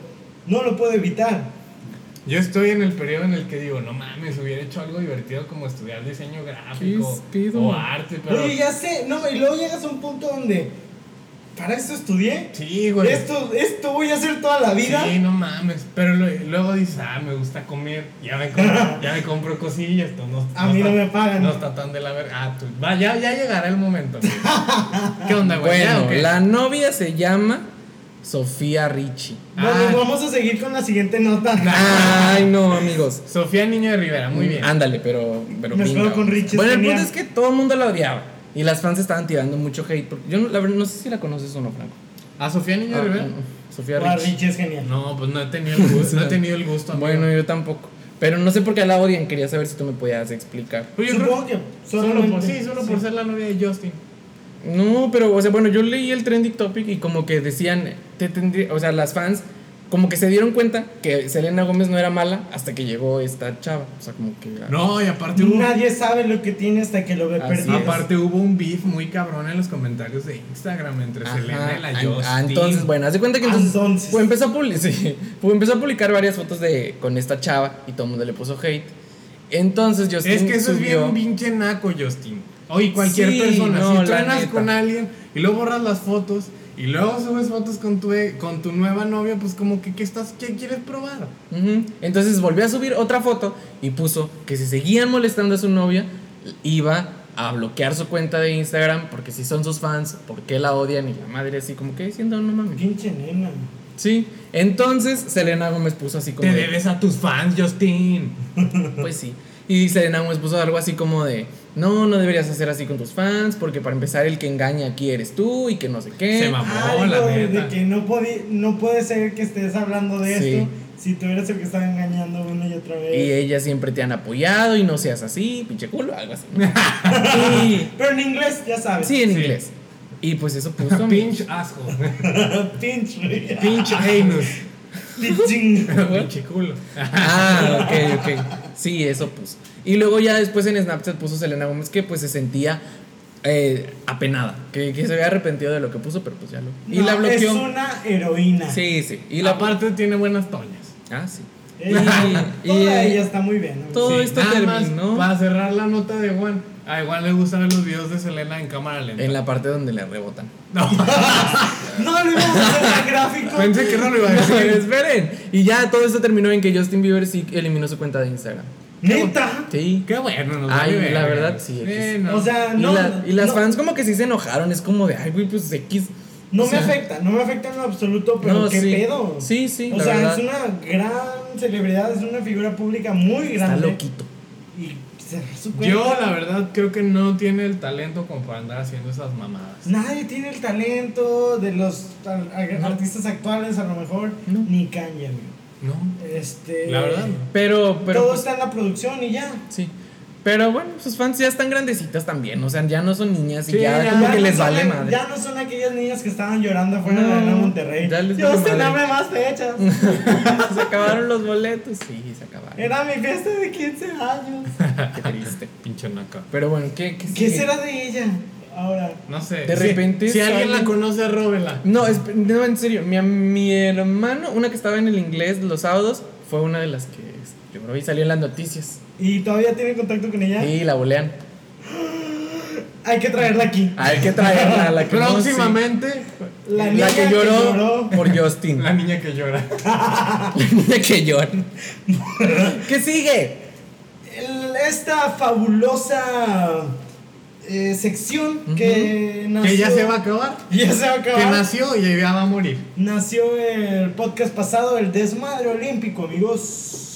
no lo puedo evitar. Yo estoy en el periodo en el que digo, no mames, hubiera hecho algo divertido como estudiar diseño gráfico o arte, pero. Oye, ya sé, no, y luego llegas a un punto donde para esto estudié. Sí, güey. Esto, esto voy a hacer toda la vida. Sí, no mames. Pero lo- luego dices, ah, me gusta comer. Ya me compro, ya me compro cosillas. esto no, A mí no me pagan. No está tan de la verga. Ah, tú. Va, ya, ya llegará el momento. ¿Qué onda, güey? ¿Ya Bueno, la novia se llama Sofía Richie. Bueno, Ah. vamos a seguir con la siguiente nota. Ay, no, amigos. Sofía Niño de Rivera, muy bien. Ándale, pero. pero Me pinga. con Richie, Bueno, el punto es que todo el mundo la odiaba. Y las fans estaban tirando mucho hate. Yo, no, la verdad, no sé si la conoces o no, Franco. ¿A Sofía Niño de Ah, Rivera? no, no. Sofía Ah, Richie. Richie es genial. No, pues no he tenido el gusto. No he tenido el gusto. amigo. Bueno, yo tampoco. Pero no sé por qué la odian. Quería saber si tú me podías explicar. Pues yo creo- Supongo que Solo por, sí, solo por ser la novia de Justin. No, pero, o sea, bueno, yo leí el trending topic y como que decían, te tendría, o sea, las fans como que se dieron cuenta que Selena Gómez no era mala hasta que llegó esta chava. O sea, como que. No, y aparte hubo, Nadie sabe lo que tiene hasta que lo ve Así perdido. es. aparte hubo un beef muy cabrón en los comentarios de Instagram entre Ajá, Selena y la Justin. ah, entonces, bueno, haz de cuenta que entonces, Entonces. pues, empezó, a publi- sí, pues, empezó a publicar varias fotos de con esta chava y todo el mundo le puso hate. Entonces Justin Es que eso subió, es bien pinche naco, Justin. Oye, cualquier Sí, persona, no, si truenas con alguien y luego borras las fotos y luego subes fotos con tu, e- con tu nueva novia, pues como que ¿qué, estás, qué quieres probar? Ujú. Entonces volvió a subir otra foto y puso que si seguían molestando a su novia, iba a bloquear su cuenta de Instagram porque si son sus fans, ¿por qué la odian? Y la madre así como que diciendo, no mames. Pinche nena. Sí, entonces Selena Gómez puso así como... Te de- debes a tus fans, Justin. Pues sí. Y Selena Gómez puso algo así como de, no, no deberías hacer así con tus fans porque para empezar el que engaña aquí eres tú y que no sé qué. Se mamó, Algo la neta. de que no, no puede ser que estés hablando de Sí. esto si tú eres el que está engañando una y otra vez. Y ellas siempre te han apoyado y no seas así, pinche culo, algo así. y, Pero en inglés, ya sabes. sí, en Sí. inglés. Y pues eso puso... Pinch asshole. Pinche. Pinch anus. Pinche. Pinche culo. Ah, ok, ok. Sí, eso puso. Y luego ya después en Snapchat puso Selena Gómez que pues se sentía eh, apenada, que, que se había arrepentido de lo que puso, pero pues ya lo... Y No, la bloqueó. Es una heroína. Sí, sí. Y Y la parte tiene buenas toñas. Ah, sí. Y- toda y- ella está muy bien. ¿no? Todo esto nada más, terminó para cerrar la nota de Juan. A Juan le gusta ver los videos de Selena en cámara lenta. en la parte donde le rebotan. No, No lo íbamos a hacer tan gráfico. pensé que no lo iba a No, decir. esperen. Y ya todo esto terminó en que Justin Bieber sí eliminó su cuenta de Instagram. Neta. Sí. Qué bueno, nos Ay, la verdad, sí, Eh, no. O sea, Y, no. la- y las no, fans como que sí se enojaron. Es como de, ay, güey, pues X. No o sea, me afecta, no me afecta en lo absoluto, pero No, qué sí. pedo. Sí, sí, O la sea, verdad. es una gran celebridad, es una figura pública muy Está grande. loquito. Y cerrar su cuenta. Yo, la verdad, creo que no tiene el talento como para andar haciendo esas mamadas. Nadie tiene el talento de los No. artistas actuales, a lo mejor. No. Ni Kanye, amigo. No, Este. la verdad no. Pero, pero. todo pues, está en la producción y ya. Sí. Pero bueno, sus fans ya están grandecitas también. O sea, ya no son niñas y Sí, ya, ya- como Ya que no les vale la- madre. Ya no son aquellas niñas que estaban llorando afuera de la Monterrey. ya les Dios, vale madre. dame más fechas. se acabaron los boletos. Sí, se acabaron. Era mi fiesta de 15 años. Qué triste. Pinche naca. Pero bueno, ¿qué, qué, ¿Qué será de ella ahora? No sé. De si- repente Si, alguien la conoce, róbela. No, es, no, en serio. Mi, mi hermano, una que estaba en el inglés los sábados, fue una de las que yo creo que salió en las noticias. ¿Y todavía tiene contacto con ella? Y la bolean. Hay que traerla aquí. Hay que traerla a la que no, sí. Próximamente, La, La, niña que lloró, por Justin. la niña que llora. La niña que llora. ¿Qué sigue? El- esta fabulosa eh, sección que nació. Que ya se va a acabar. Ya se va a acabar. Que nació y ya va a morir. Nació el podcast pasado, el desmadre olímpico, amigos.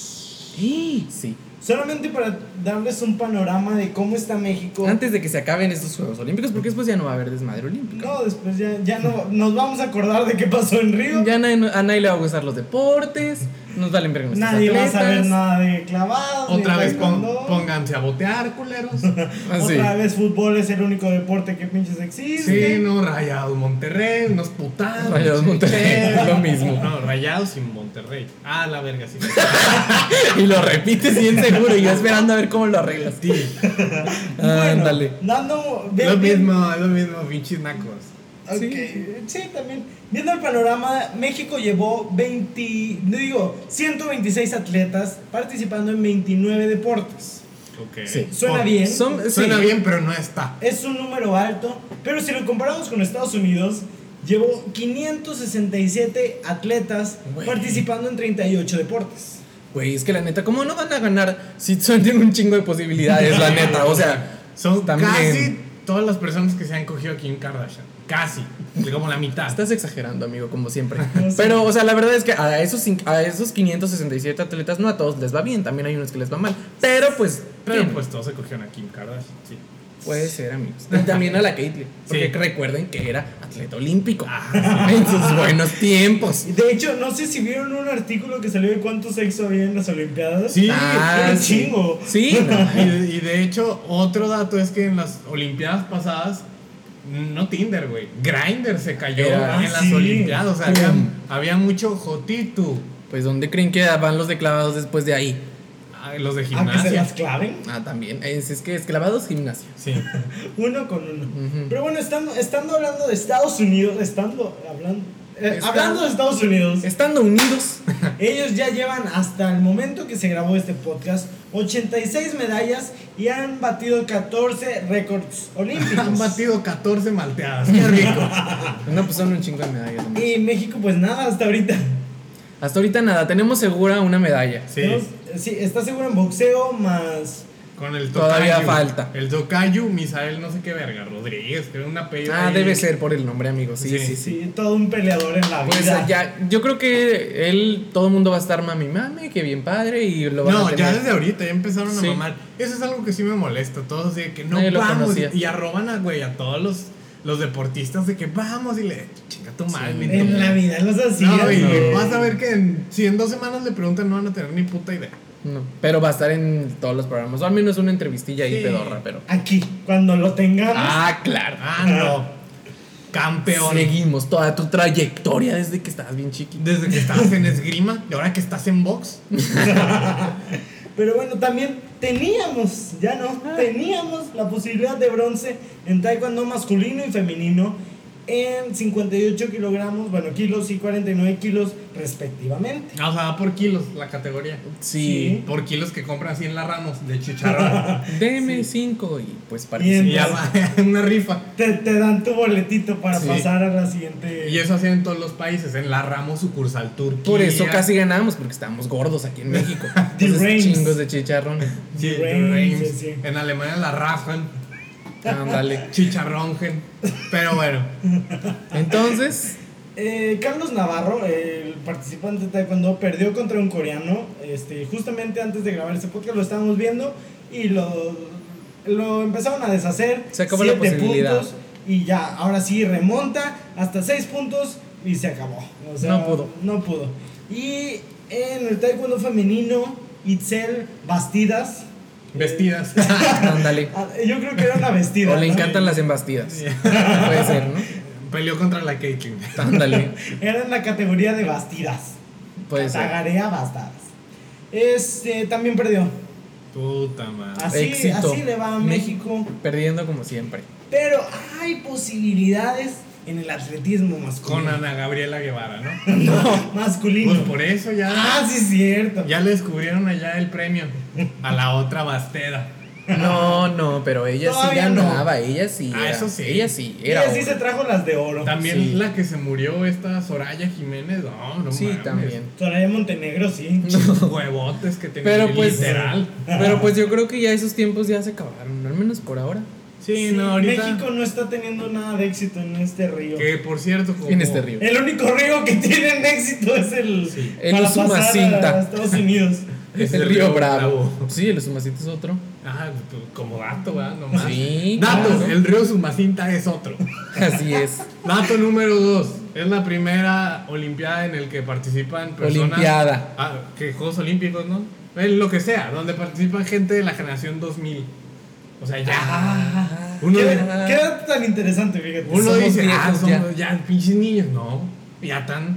Sí. Solamente para darles un panorama de cómo está México. Antes de que se acaben estos Juegos Olímpicos, porque después ya no va a haber desmadre olímpico. No, después ya, ya no nos vamos a acordar de qué pasó en Río. Ya a nadie, a nadie le va a gustar los deportes, nos valen ver nuestros Nadie va a saber nada de clavados. ni Otra vez pon- pónganse a botear, culeros. Ah, sí. Otra vez fútbol es el único deporte que pinches existe. Sí, no, Rayados Monterrey, unos putados. Rayados Monterrey, Sí. lo mismo. No, Rayados y Monterrey. Ah, la verga, sí. Y lo repites bien seguro y yo esperando a ver cómo lo arreglas. Bueno, Ándale. dando. lo bien- mismo, es lo mismo, pinches nacos. Ok, Sí. sí. también. Viendo el panorama, México llevó 20, no digo, 126 atletas participando en 29 deportes. Ok. Sí. Suena Oh, bien. Son- sí. Suena bien, pero no está. Es un número alto, pero si lo comparamos con Estados Unidos, llevó 567 atletas Güey. participando en 38 deportes. Güey, es que la neta, ¿cómo no van a ganar si son tienen un chingo de posibilidades, la neta? O sea, Son también. casi todas las personas que se han cogido a Kim Kardashian. Casi. Como la mitad. Estás exagerando, amigo, como siempre. Pero, o sea, la verdad es que a esos, a esos 567 atletas no a todos les va bien, también hay unos que les va mal. Pero, pues, Pero pues todos se cogieron a Kim Kardashian, sí. Puede ser, amigos. Y también a la Caitlyn. Porque Sí. recuerden que era atleta olímpico. en sus buenos tiempos. De hecho, no sé si vieron un artículo que salió de cuánto sexo había en las Olimpiadas. Sí, Ah, un sí. chingo. Sí, no. Y de, y de hecho, otro dato es que en las Olimpiadas pasadas, no Tinder, güey, Grindr se cayó Era- en las sí. Olimpiadas. O sea, había, había mucho jotitu. Pues, ¿dónde creen que van los de clavados después de ahí? Ah, Los de se gimnasia. las claven. Ah, también. Es, es que es clavados gimnasia. Sí. Uno con uno. Pero bueno, estando, estando hablando de Estados Unidos, estando hablando, eh, hablando de Estados Unidos, Estando unidos. ellos ya llevan hasta el momento que se grabó este podcast 86 medallas y han batido 14 récords olímpicos. Han batido 14 malteadas. Qué rico. No, pues son un chingo de medallas. nomás. Y México pues nada hasta ahorita. Hasta ahorita nada, tenemos segura una medalla. Sí. Sí, está seguro en boxeo más Con el tocayo. Todavía falta. El tocayo, Misael, no sé qué verga, Rodríguez, creo un apellido. Ah, ahí. debe ser por el nombre, amigo. Sí, sí, Sí. sí. sí, todo un peleador en la Pues vida. ya, yo creo que él, todo el mundo va a estar mami, mami, que bien padre y lo van a No, tener. ya desde ahorita ya empezaron Sí. a mamar. Eso es algo que sí me molesta. Todos de que no Nadie vamos. Y, y arroban a, güey, a todos los, los deportistas de que vamos y le chinga tu madre. Sí. en la vida los hacía. No, y no. vas a ver que en, si en dos semanas le preguntan, no van a tener ni puta idea. No, pero va a estar en todos los programas, o al menos una entrevistilla ahí Sí. pedorra, pero. Aquí, cuando lo tengamos. Ah, claro. Ah, no. Campeón. Seguimos toda tu trayectoria desde que estabas bien chiquito. Desde que estabas en esgrima y ahora que estás en box. Pero bueno, también teníamos, ya no, teníamos la posibilidad de bronce en taekwondo masculino y femenino. En 58 kilogramos, bueno, kilos y 49 kilos respectivamente. Ah, o sea, va por kilos la categoría. Sí. Por kilos que compran así en la Ramos de chicharrón. Deme cinco y pues Bien. y ya participa. va, una rifa. Te, te dan tu boletito para Sí. pasar a la siguiente. Y eso hacen en todos los países. En la Ramos sucursal Turquía. Por eso casi ganamos, porque estábamos gordos aquí en México. Entonces, chingos de chicharrón. Sí, The The sí, sí. En Alemania la Rajan. Ándale. Chicharrongen. Pero bueno. Entonces, Eh, Carlos Navarro, el participante de Taekwondo, perdió contra un coreano. Este, justamente antes de grabar este podcast lo estábamos viendo y lo, lo empezaron a deshacer. Se acabó la Siete posibilidad. puntos y ya, ahora sí remonta hasta 6 puntos y se acabó. O sea, No pudo. No pudo. Y en el Taekwondo femenino, Itzel Bastidas. Vestidas. ándale. ah, Yo creo que era una vestida. O le ¿no? encantan las embastidas. Puede ser, ¿no? Peleó contra la Caitlyn. Ándale. Era en la categoría de bastidas. Puede ser. Tagarea bastadas. Este también perdió. Puta madre. Así, Éxito. así le va a México. Perdiendo como siempre. Pero hay posibilidades en el atletismo Con masculino. Ana Gabriela Guevara, ¿no? No, masculino. Pues por eso ya. Ah, sí, cierto. Ya le descubrieron allá el premio a la otra Basteda. No, no, pero ella sí Todavía no. ganaba, ella sí. Ah, era- eso sí. Ella sí, era. así oro. se trajo las de oro. También Sí. la que se murió, esta Soraya Jiménez. No, no Sí, mames. también. Soraya Montenegro, sí. Huevotes que tenía. Pero pues, Literal. pero pues yo creo que ya esos tiempos ya se acabaron, al menos por ahora. Sí, Sí, no, ahorita. México no está teniendo nada de éxito en este río. Que por cierto, como. En este río. El único río que tienen éxito es el, Sí. El para pasar Usumacinta. a Estados Unidos. Es el el río río Bravo. Bravo. Sí, el Usumacito es otro. Ah, pues, como dato, ¿verdad? Nomás. Sí, claro. el río Sumacinta es otro. Así es. Dato número dos. Es la primera olimpiada en el que participan personas. Olimpiada. Ah, que Juegos Olímpicos, ¿no? En lo que sea, donde participan gente de la generación 2000. O sea, ya. Ah, uno ¿Qué, de- tan interesante, fíjate. uno somos dice, ah, viejos somos ya. pinches niños. No, ya tan.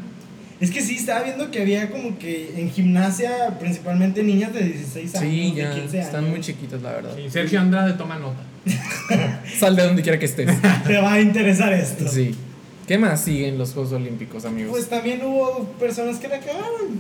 Es que sí, estaba viendo que había como que en gimnasia, principalmente niñas de 16 años, Sí, de ya 15 años. están muy chiquitos, la verdad. Sí, Sergio Andrade toma nota. Sal de donde quiera que estés. Te va a interesar esto. Sí. ¿Qué más siguen los Juegos Olímpicos, amigos? Pues también hubo personas que la cagaron.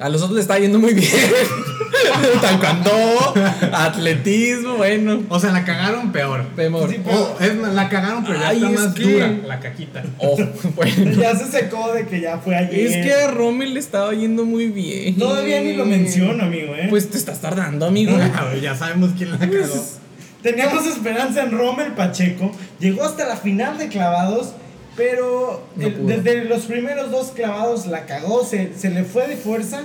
A los otros les está yendo muy bien. Taekwondo, atletismo, bueno. O sea, la cagaron peor. Vemos. Sí, Oh, es la cagaron, pero ya está es más que- dura la caquita. Oh, bueno. Ya se secó de que ya fue ayer. Es que a Rommel le estaba yendo muy bien. Todavía ni lo menciono, amigo, ¿eh? Pues te estás tardando, amigo. Ya sabemos quién la cagó. Pues, Teníamos esperanza en Rommel Pacheco. Llegó hasta la final de clavados, pero No el- pudo. desde los primeros dos clavados la cagó, se, se le fue de fuerza.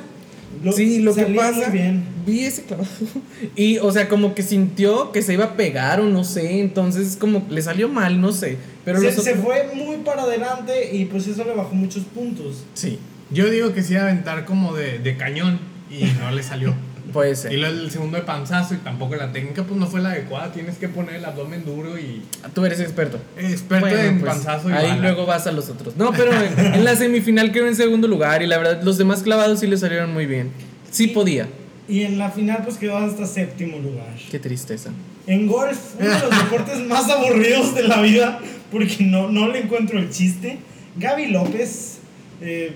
Lo- sí, lo que pasa. bien. Vi ese clavado. Y, o sea, como que sintió que se iba a pegar o no sé. Entonces, como le salió mal, no sé. Pero se, se fue muy para adelante y pues eso le bajó muchos puntos. Sí, Yo digo que sí iba a aventar como de, de cañón y no le salió. puede Y el segundo de panzazo y tampoco la técnica pues no fue la adecuada. Tienes que poner el abdomen duro y Tú eres experto. experto Bueno, en pues, panzazo y Ahí bala. luego vas a los otros. No, pero en, en la semifinal quedó en segundo lugar. Y la verdad, los demás clavados sí le salieron muy bien. Sí podía. Y en la final pues quedó hasta séptimo lugar. Qué tristeza. En golf, uno de los deportes más aburridos de la vida, porque no, no le encuentro el chiste. Gaby López, eh,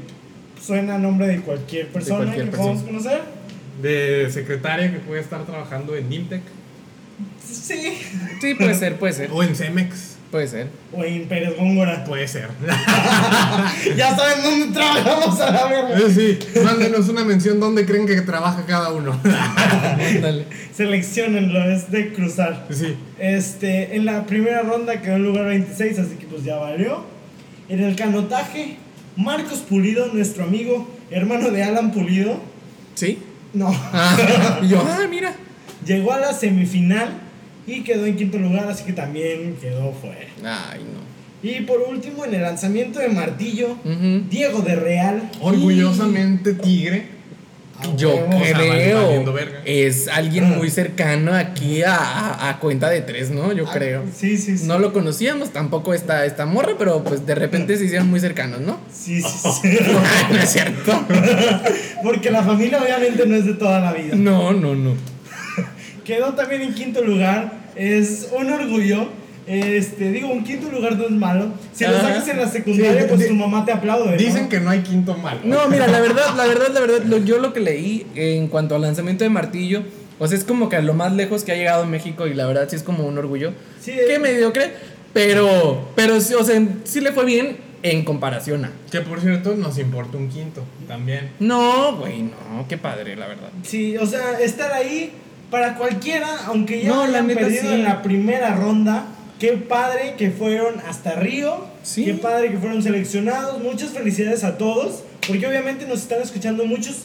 suena a nombre de cualquier persona cualquier que persona. podamos conocer. De secretaria que puede estar trabajando en Nimtec Sí. Sí, puede ser, puede ser. o en Cemex. Puede ser. O en Pérez Góngora. Puede ser. ya saben dónde trabajamos a la verga. Eh, sí, mándenos una mención donde creen que trabaja cada uno. Ándale. Seleccionenlo, es de cruzar. sí. Este, en la primera ronda quedó en lugar 26, así que pues ya valió. En el canotaje, Marcos Pulido, nuestro amigo, hermano de Alan Pulido. ¿Sí? No. Ah, y yo, ah, mira. Llegó a la semifinal y quedó en quinto lugar, así que también quedó fuera. Ay, no. Y por último, en el lanzamiento de martillo. Diego de Real. Orgullosamente tigre. A Yo sea, creo valiendo verga. es alguien muy cercano aquí a, a- a cuenta de tres, ¿no? Yo Ah, creo. Sí, sí, sí. No lo conocíamos tampoco esta, esta morra, pero pues de repente se hicieron muy cercanos, ¿no? Sí, sí, sí. no es cierto. Porque la familia obviamente no es de toda la vida. No, no, no. Quedó también en quinto lugar. Es un orgullo. Este, digo, un quinto lugar no es malo. Si lo sacas en la secundaria, Sí, pues tu mamá te aplaude. ¿no? Dicen que no hay quinto malo. No, mira, la verdad, la verdad, la verdad, lo- yo lo que leí en cuanto al lanzamiento de Martillo, o sea, es como que a lo más lejos que ha llegado México y la verdad sí es como un orgullo. Sí, que eh. mediocre, pero, pero sí, o sea, sí le fue bien en comparación a. Que por cierto, nos importa un quinto también. No, güey, no, qué padre, la verdad. Sí, o sea, estar ahí para cualquiera, aunque ya No, la hayan neta, perdido sí. en la primera ronda. Qué padre que fueron hasta Río. Sí. Qué padre que fueron seleccionados. Muchas felicidades a todos. Porque obviamente nos están escuchando muchos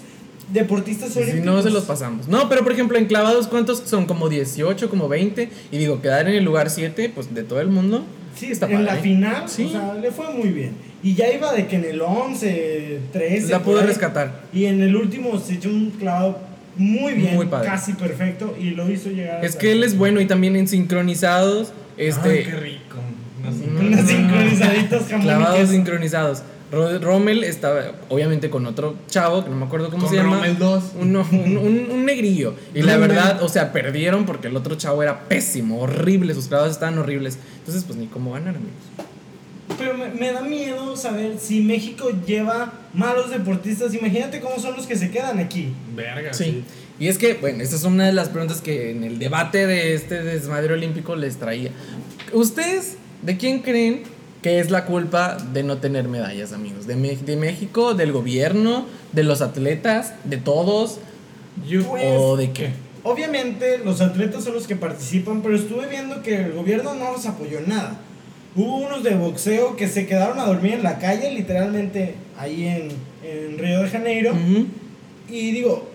deportistas Si olímpicos. no, se los pasamos. No, pero por ejemplo, en clavados, ¿cuántos son? Como 18, como 20. Y digo, quedar en el lugar 7, pues de todo el mundo. Sí, está en la padre. final, Sí. o sea, le fue muy bien. Y ya iba de que en el 11, 13. La pudo rescatar. Y en el último se echó un clavado muy bien, Muy padre. casi perfecto. Y lo hizo llegar Es que él es bueno y también en sincronizados. Este. Ay, qué rico. Nos Unas sincronizaditas jamón y clavados sincronizados. Ro- Rommel estaba obviamente con otro chavo, que no me acuerdo cómo Con se llama. Rommel 2. Uno- un, un- un negrillo. Y la verdad, o sea, perdieron porque el otro chavo era pésimo, horrible, sus clavados estaban horribles. Entonces, pues ni cómo ganar, amigos. Pero me, me da miedo saber si México lleva malos deportistas. Imagínate cómo son los que se quedan aquí. Verga, Sí. sí. Y es que, bueno, esta es una de las preguntas que en el debate de este desmadre olímpico les traía. ¿Ustedes de quién creen que es la culpa de no tener medallas, amigos? ¿De, Me- de México, del gobierno, de los atletas, de todos? Pues, ¿O de qué? Obviamente los atletas son los que participan, pero estuve viendo que el gobierno no los apoyó en nada. Hubo unos de boxeo que se quedaron a dormir en la calle, literalmente ahí en, en Río de Janeiro. Ujú. Y digo,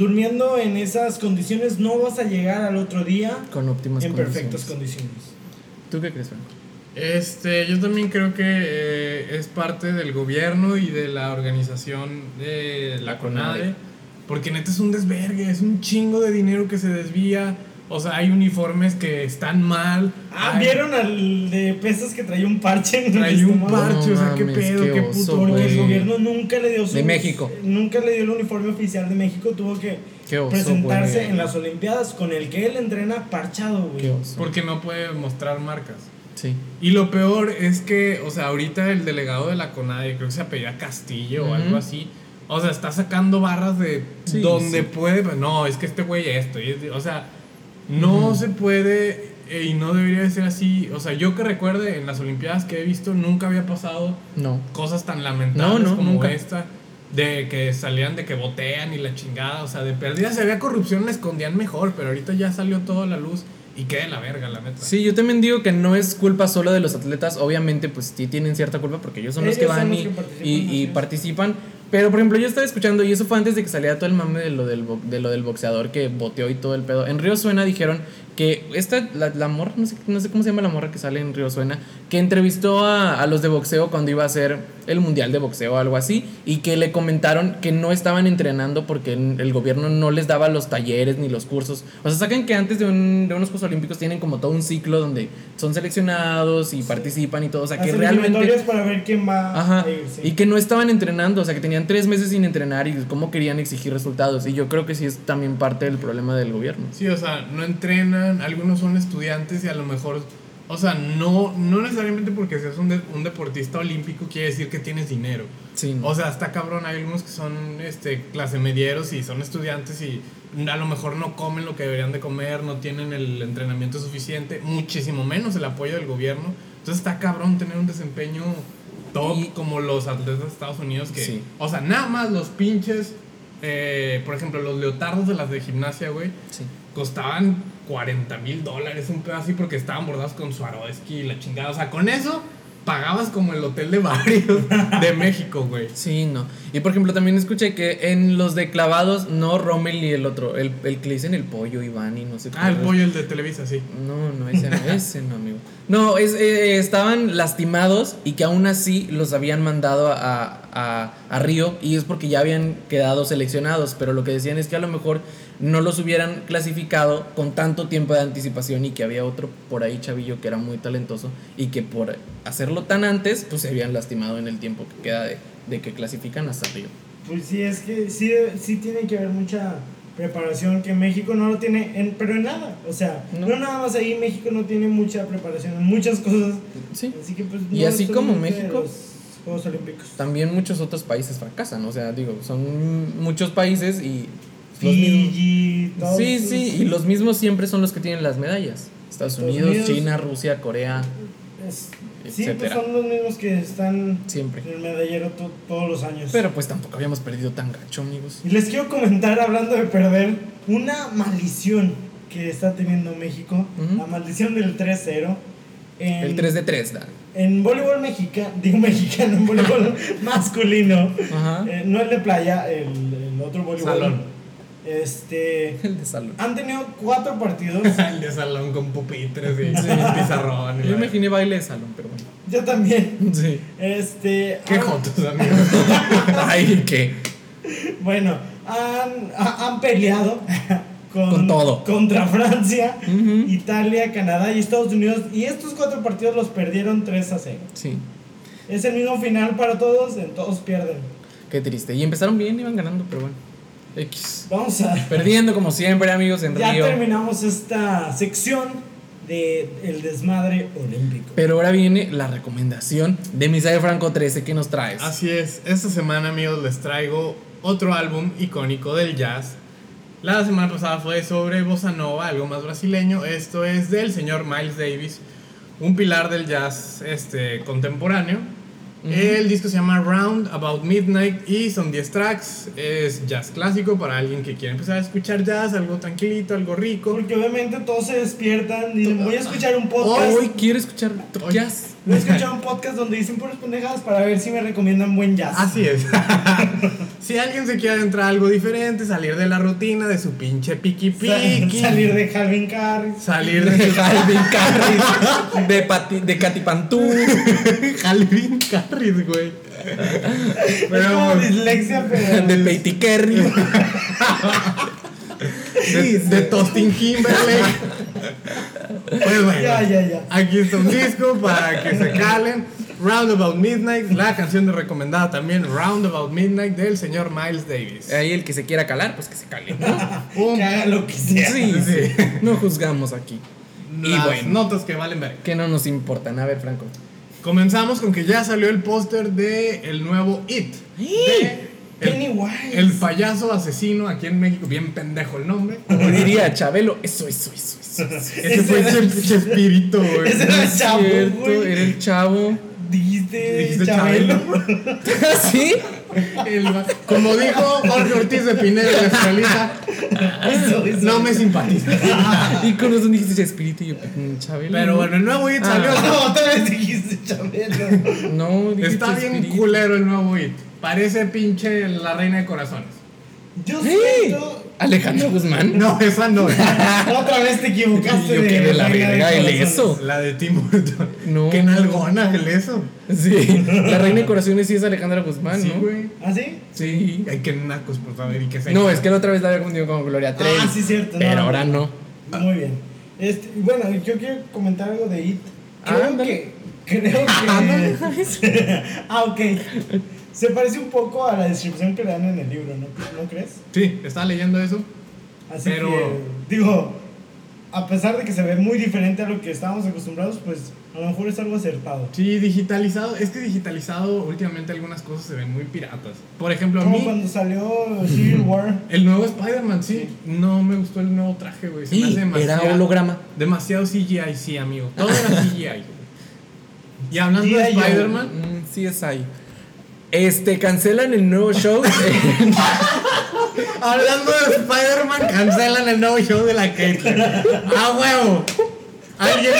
durmiendo en esas condiciones no vas a llegar al otro día Con óptimas en condiciones. perfectas condiciones. ¿Tú qué crees, Franco? Este, yo también creo que eh, es parte del gobierno y de la organización de la CONADE. Porque neta es un desvergue, es un chingo de dinero que se desvía. O sea, hay uniformes que están mal. Ah, hay- ¿vieron al de pesas que traía un parche en el Traía un estómago? parche, o sea, qué pedo, qué qué, oso, puto. Porque el gobierno nunca le dio su- De México. Nunca le dio el uniforme oficial de México, tuvo que oso, presentarse güey. en las Olimpiadas con el que él entrena parchado, güey. Porque no puede mostrar marcas. Sí. Y lo peor es que, o sea, ahorita el delegado de la CONADE, creo que se apellida Castillo o Ujú. algo así. O sea, está sacando barras de Sí, donde sí. puede. No, es que este güey esto. y es- o sea, no se puede eh, y no debería de ser así. O sea, yo que recuerde en las Olimpiadas que he visto, nunca había pasado No. cosas tan lamentables No, no, como nunca. esta. De que salían de que botean y la chingada. O sea, de perdida si había corrupción, la escondían mejor. Pero ahorita ya salió todo a la luz y queda de la verga, la neta. Sí, yo también digo que no es culpa solo de los atletas. Obviamente, pues sí tienen cierta culpa porque ellos son los que Ellos son van los y, que participan, y- participan. Pero, por ejemplo, yo estaba escuchando, y eso fue antes de que saliera todo el mame de lo del, de lo del boxeador que boteó y todo el pedo. En Río Suena dijeron que esta, la, la morra, no sé, no sé cómo se llama la morra que sale en Río Suena, que entrevistó a, a los de boxeo cuando iba a hacer el mundial de boxeo o algo así, y que le comentaron que no estaban entrenando porque el gobierno no les daba los talleres ni los cursos. O sea, sacan que antes de, un- de unos Juegos Olímpicos tienen como todo un ciclo donde son seleccionados y participan y todo. O sea, que realmente. para ver quién va Ajá, a ir, sí. y que no estaban entrenando, o sea, que tenían tres meses sin entrenar y cómo querían exigir resultados. Y yo creo que sí es también parte del problema del gobierno. Sí, o sea, no entrenan, algunos son estudiantes y a lo mejor, o sea, no, no necesariamente porque seas un, de- un deportista olímpico quiere decir que tienes dinero. Sí. O sea, está cabrón, hay algunos que son este, clase medieros y son estudiantes y a lo mejor no comen lo que deberían de comer, no tienen el entrenamiento suficiente, muchísimo menos el apoyo del gobierno. Entonces está cabrón tener un desempeño top Y- como los atletas de Estados Unidos que, Sí. o sea, nada más los pinches, eh, por ejemplo, los leotardos de las de gimnasia, güey, sí. Costaban 40 mil dólares un pedo así porque estaban bordados con Swarovski y la chingada. O sea, con eso pagabas como el hotel de varios de México, güey. Sí, no. Y por ejemplo, también escuché que en los de clavados, no Rommel ni el otro, el, el que le dicen el pollo, Iván y no sé Ah, el pollo, el de Televisa, sí. No, no, ese no, ese no, amigo. No, es, eh, estaban lastimados y que aún así los habían mandado a, a, a Río y es porque ya habían quedado seleccionados, pero lo que decían es que a lo mejor no los hubieran clasificado con tanto tiempo de anticipación y que había otro por ahí chavillo que era muy talentoso y que por hacerlo tan antes, pues se habían lastimado en el tiempo que queda de, de que clasifican hasta Río. Pues sí, es que sí, sí tiene que haber mucha preparación que México no lo tiene, en, pero en nada. O sea, No. no. nada más ahí, México no tiene mucha preparación en muchas cosas. Sí. Así que pues, Y no así es como México. Juegos Olímpicos. También muchos otros países fracasan, o sea, digo, son muchos países y. Fiji, todos Sí, sí, y los mismos siempre son los que tienen las medallas. Estados Estados Unidos, Unidos. China, Rusia, Corea, es- sí, pues son los mismos que están siempre. en el medallero to- todos los años. Pero pues tampoco habíamos perdido tan gacho, amigos. Y les quiero comentar, hablando de perder, una maldición que está teniendo México. La maldición del 3-0. En, El 3 de 3, da. En voleibol mexicano, digo mexicano, en voleibol masculino. Ajá. eh, no el de playa, el, el otro voleibol. Salón. Este. El de salón. Han tenido cuatro partidos. El de salón con pupitres y pizarrón. y Yo imaginé baile de salón, pero bueno. Yo también. Sí. Este. Qué han- jotos, amigos. Ay, ¿qué? Bueno, han, ha- han peleado con, Con todo. contra Francia. Italia, Canadá y Estados Unidos. Y estos cuatro partidos los perdieron 3 a 0. Sí. Es el mismo final para todos, en todos pierden. Qué triste. Y empezaron bien, iban ganando, pero bueno. X. Vamos a. Perdiendo como siempre, amigos, en Ya Río. terminamos esta sección de el desmadre olímpico. Pero ahora viene la recomendación de Misael Franco 13 que nos traes. Así es, esta semana amigos les traigo otro álbum icónico del jazz. La semana pasada fue sobre Bossa Nova, algo más brasileño. Esto es del señor Miles Davis, un pilar del jazz este, contemporáneo. El disco se llama Round About Midnight y son 10 tracks. Es jazz clásico para alguien que quiere empezar a escuchar jazz, algo tranquilito, algo rico. Porque obviamente todos se despiertan y dicen, voy a escuchar un podcast. Hoy quiero escuchar Hoy- jazz. Voy a escuchar un podcast donde dicen puras pendejadas para ver si me recomiendan buen jazz. Así es. si alguien se quiere entrar a algo diferente, salir de la rutina, de su pinche piqui piqui. Salir de Calvin Carr. Salir De de Calvin Carris, de, Pati, de Katy Pantú. Calvin Carris, güey. es como dislexia, pero. de Peyty Kerry. de, de Tostin Kimberlake. Pues bueno, Ya, ya, ya. aquí está un disco para que se calen. Round About Midnight, la canción de recomendada también, Round About Midnight del señor Miles Davis. Ahí el que se quiera calar, pues que se cale. ¿no? Un- Que haga lo que sea. Sí, Sí. sí. No juzgamos aquí. Y las bueno. notas que valen ver. Que no nos importan. A ver, Franco. Comenzamos con que ya salió el póster de el nuevo It. De Pennywise. el payaso asesino aquí en México, bien pendejo el nombre. Como diría Chabelo, eso, eso, eso, eso. eso. Ese fue Che- Chespirito, güey. Ese era el chavo, Cierto, güey. era el chavo. Dijiste, Dijiste Chabelo. ¿Sí? El como dijo Jorge Ortiz de Pineda de eso. no me simpatiza. Y con razón dijiste espíritu y yo, Chabelo. Pero bueno, el nuevo It Ah. salió. No, otra vez dijiste Chabelo. No, dijiste Está bien Chespirito. culero el nuevo It. Parece pinche la reina de corazones. Yo ¡Hey! siento. Alejandro Guzmán. No, esa no. Otra vez te equivocaste. Yo, ¿qué de la verga? El eso. La de Tim Burton. No. Qué nalgona el eso. Sí, la reina de corazones sí es Alejandra Guzmán, Sí, ¿no? güey. ¿Ah, sí? Sí. Ay, qué nacos, por saber. Y qué No, es que la otra vez la había confundido con Gloria Trevi. Ah, sí, cierto. Pero no. ahora no. Muy bien. Este, bueno, yo quiero comentar algo de It. Ah, Creo ándale. que. Creo que. ah, ok. Se parece un poco a la descripción que le dan en el libro, ¿no, ¿No crees? Sí, estaba leyendo eso. Así Pero- que, digo, a pesar de que se ve muy diferente a lo que estábamos acostumbrados, pues a lo mejor es algo acertado. Sí, digitalizado. Es que digitalizado, últimamente algunas cosas se ven muy piratas. Por ejemplo, a Como mí, cuando salió Civil War. el nuevo Spider-Man, sí. No me gustó el nuevo traje, güey. Se me Y hace demasiado. era holograma. Demasiado CGI, sí, amigo. Todo era CGI, güey. Y hablando de Spider-Man, Mm, sí es ahí. Este, cancelan el nuevo show. hablando de Spider-Man, cancelan el nuevo show de la Caitlyn. ¡A huevo! ¿Alguien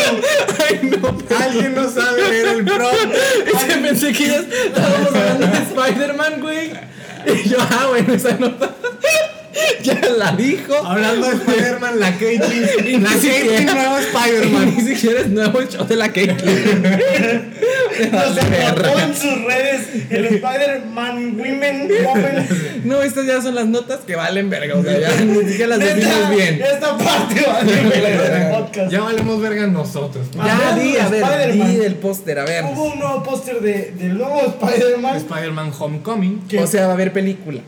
no, ¿Alguien no sabe leer el prompt? Ese pensé que ya estábamos hablando de Spider-Man, güey. Y yo, ah, bueno, esa nota. ya la dijo. Hablando de Spider-Man, la Caitlyn. La Caitlyn nuevo Spider-Man. Ni siquiera es nuevo el show de la Caitlyn. Nos Vale, verga. en sus redes el Spider-Man Women Woman. No, estas ya son las notas que valen verga. O sea, ya ni siquiera las Neta, decimos bien. Esta parte va a el podcast. Ya valemos verga nosotros. Ya, Hablando di, a ver, di del póster, a ver. Hubo un nuevo póster de, del nuevo Spider-Man. Spider-Man Homecoming. O sea, va a haber película.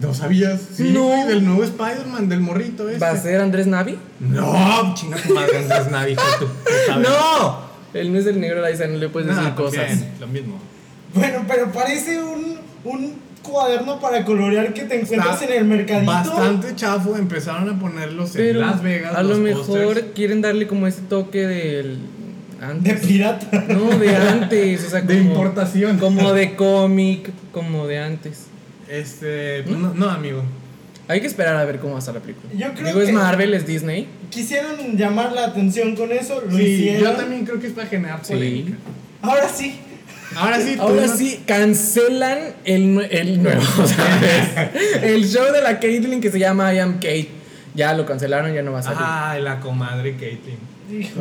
¿No sabías? Sí, No. del nuevo Spider-Man, del morrito este. ¿Va a ser Andrés Navi? No, chinga tu madre, Andrés Navi. ¡No! Él no es el negro Liza, no le puedes decir también, cosas. Lo mismo. Bueno, pero parece un, un cuaderno para colorear que te encuentras Está en el mercadito. Bastante chafo, empezaron a ponerlos en Las Vegas. a lo los mejor quieren darle como ese toque del. De Antes. pirata. No, de antes. O sea, De como- importación. Como de cómic, como de antes. Este, pues, no, no, amigo. Hay que esperar a ver cómo va a estar la película. Yo creo Digo, es que- Marvel, es Disney. Quisieron llamar la atención con eso, lo Sí, hicieron. yo también creo que es para generar Sí. polémica. Ahora sí. Ahora sí, Ahora sí, cancelan el, el nuevo, ¿sabes? el show de la Caitlyn que se llama I Am Kate. Ya lo cancelaron, ya no va a salir. Ay, la comadre Caitlyn.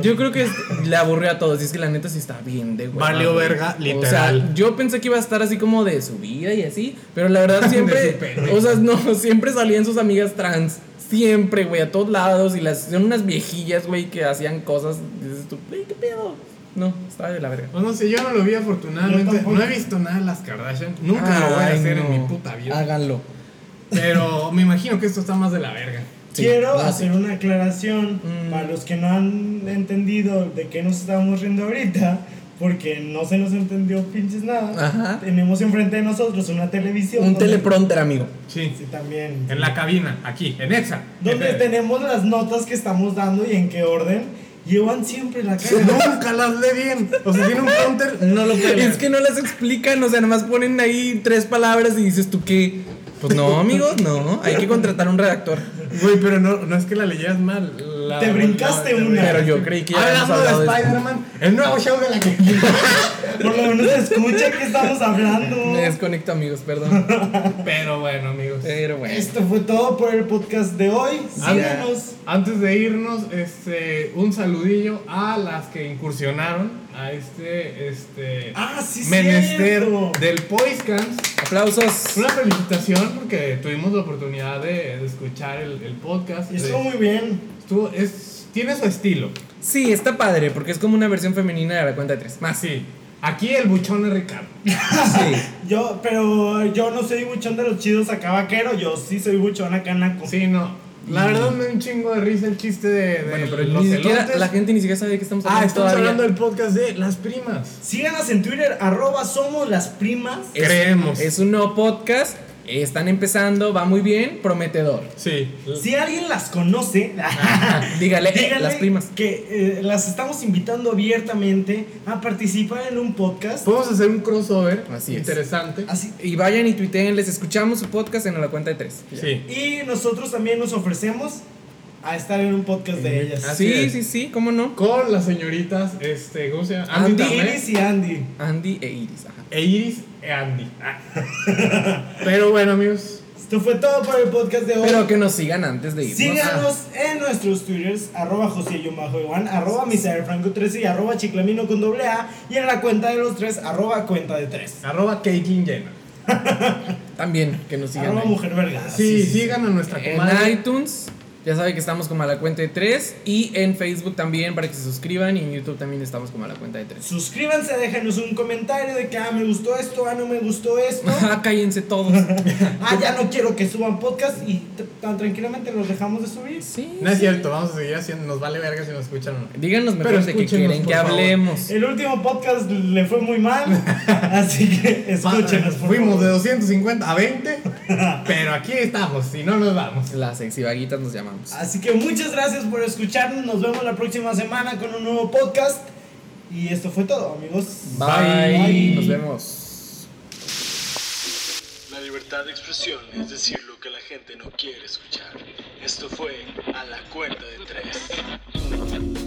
Yo creo que es- le aburrió a todos. Y es que la neta sí está bien de hueva, Valió verga, O literal. sea, yo pensé que iba a estar así como de su vida y así. Pero la verdad siempre. o sea, no, siempre salían sus amigas trans. Siempre, güey, a todos lados. Y las son unas viejillas, güey, que hacían cosas. y dices tú, "Güey, ¿qué pedo? No, estaba de la verga. Pues no sé, yo no lo vi afortunadamente. No he visto nada de las Kardashian. Nunca lo voy a hacer no. en mi puta vida. Háganlo. Pero me imagino que esto está más de la verga. Sí, Quiero hacer una aclaración Mm. para los que no han entendido de qué nos estamos riendo ahorita, porque no se nos entendió pinches nada. Ajá. Tenemos enfrente de nosotros una televisión. Un donde- teleprompter, amigo. Sí. Sí, también. En la cabina, aquí, en Exa. Donde tenemos las notas que estamos dando y en qué orden. Llevan siempre la cara. Nunca las lee bien. O sea, tiene un counter, no lo puede. Es que no las explican, o sea, nada más ponen ahí tres palabras y dices tú qué. Pues no, amigos, no. Hay que contratar un redactor. Güey, pero no, no es que la leyeras mal. la- Te brincaste la- una. Pero yo creí que ya Hablando de. Spider-Man, el nuevo show de la que. Por lo menos se escucha que estamos hablando. Me desconecto, amigos, perdón. Pero bueno, amigos. Pero bueno. Esto fue todo por el podcast de hoy. Síganos. Antes de irnos, este, un saludillo a las que incursionaron a este, este Ah, sí, menester cierto. del Poiscans. Aplausos. Una felicitación porque tuvimos la oportunidad de, de escuchar el, el podcast. Y estuvo muy bien. estuvo- es, tiene su estilo. Sí, está padre, porque es como una versión femenina de la cuenta de tres. Más. Sí. Aquí el buchón es Ricardo. Sí. Yo, pero yo no soy buchón de los chidos acá vaquero, yo sí soy buchón acá naco. Sí, no. La verdad me da un chingo de risa el chiste de, de Bueno, pero los ni siquiera, la gente ni siquiera sabe de qué estamos hablando Ah, estamos todavía. hablando del podcast de las primas. Síganos en Twitter, arroba somos las primas. Es- Creemos. Es un nuevo podcast. Están empezando, va muy bien, prometedor. Sí. Si alguien las conoce, Dígale, eh, díganle las primas. que eh, las estamos invitando abiertamente a participar en un podcast. Podemos hacer un crossover Así es. interesante. Así, Y vayan y tuiteen, les escuchamos su podcast en la cuenta de tres. Sí. y nosotros también nos ofrecemos a estar en un podcast de ellas. Así sí, es. sí, sí, cómo no. Con las señoritas, este, ¿cómo se llama? Andy. Tamé, Iris y Andy. Andy e Iris. Ajá. e Iris Andy. Ah. Pero bueno, amigos. Esto fue todo por el podcast de hoy. Pero que nos sigan antes de irnos. Síganos en nuestros twitters, arroba Juan, arroba Franco13 y arroba Chiclamino con doble A y en la cuenta de los tres, arroba cuenta de tres. Arroba Caitlyn Jenner. También que nos sigan. Arroba ahí. mujer verga. Sí, sigan a nuestra En comadre. iTunes, ya saben que estamos como a la cuenta de tres. Y en Facebook también para que se suscriban. Y en YouTube también estamos como a la cuenta de tres. Suscríbanse, déjenos un comentario de que ah, me gustó esto, ah, no me gustó esto. Ah, cállense todos. ah, ya no quiero que suban podcast y tan tranquilamente los dejamos de subir. Sí. No es sí. cierto, vamos a seguir haciendo. Nos vale verga si nos escuchan o no. Díganos mejor de qué quieren que favor. hablemos. El último podcast le fue muy mal, así que escúchenos. por Fuimos favor. de 250 a 20, pero aquí estamos, si no nos vamos. Las sexy vaguitas nos Así que muchas gracias por escucharnos. Nos vemos la próxima semana con un nuevo podcast. Y esto fue todo, amigos. Bye. Bye. Nos vemos. La libertad de expresión es decir lo que la gente no quiere escuchar. Esto fue a la cuenta de tres.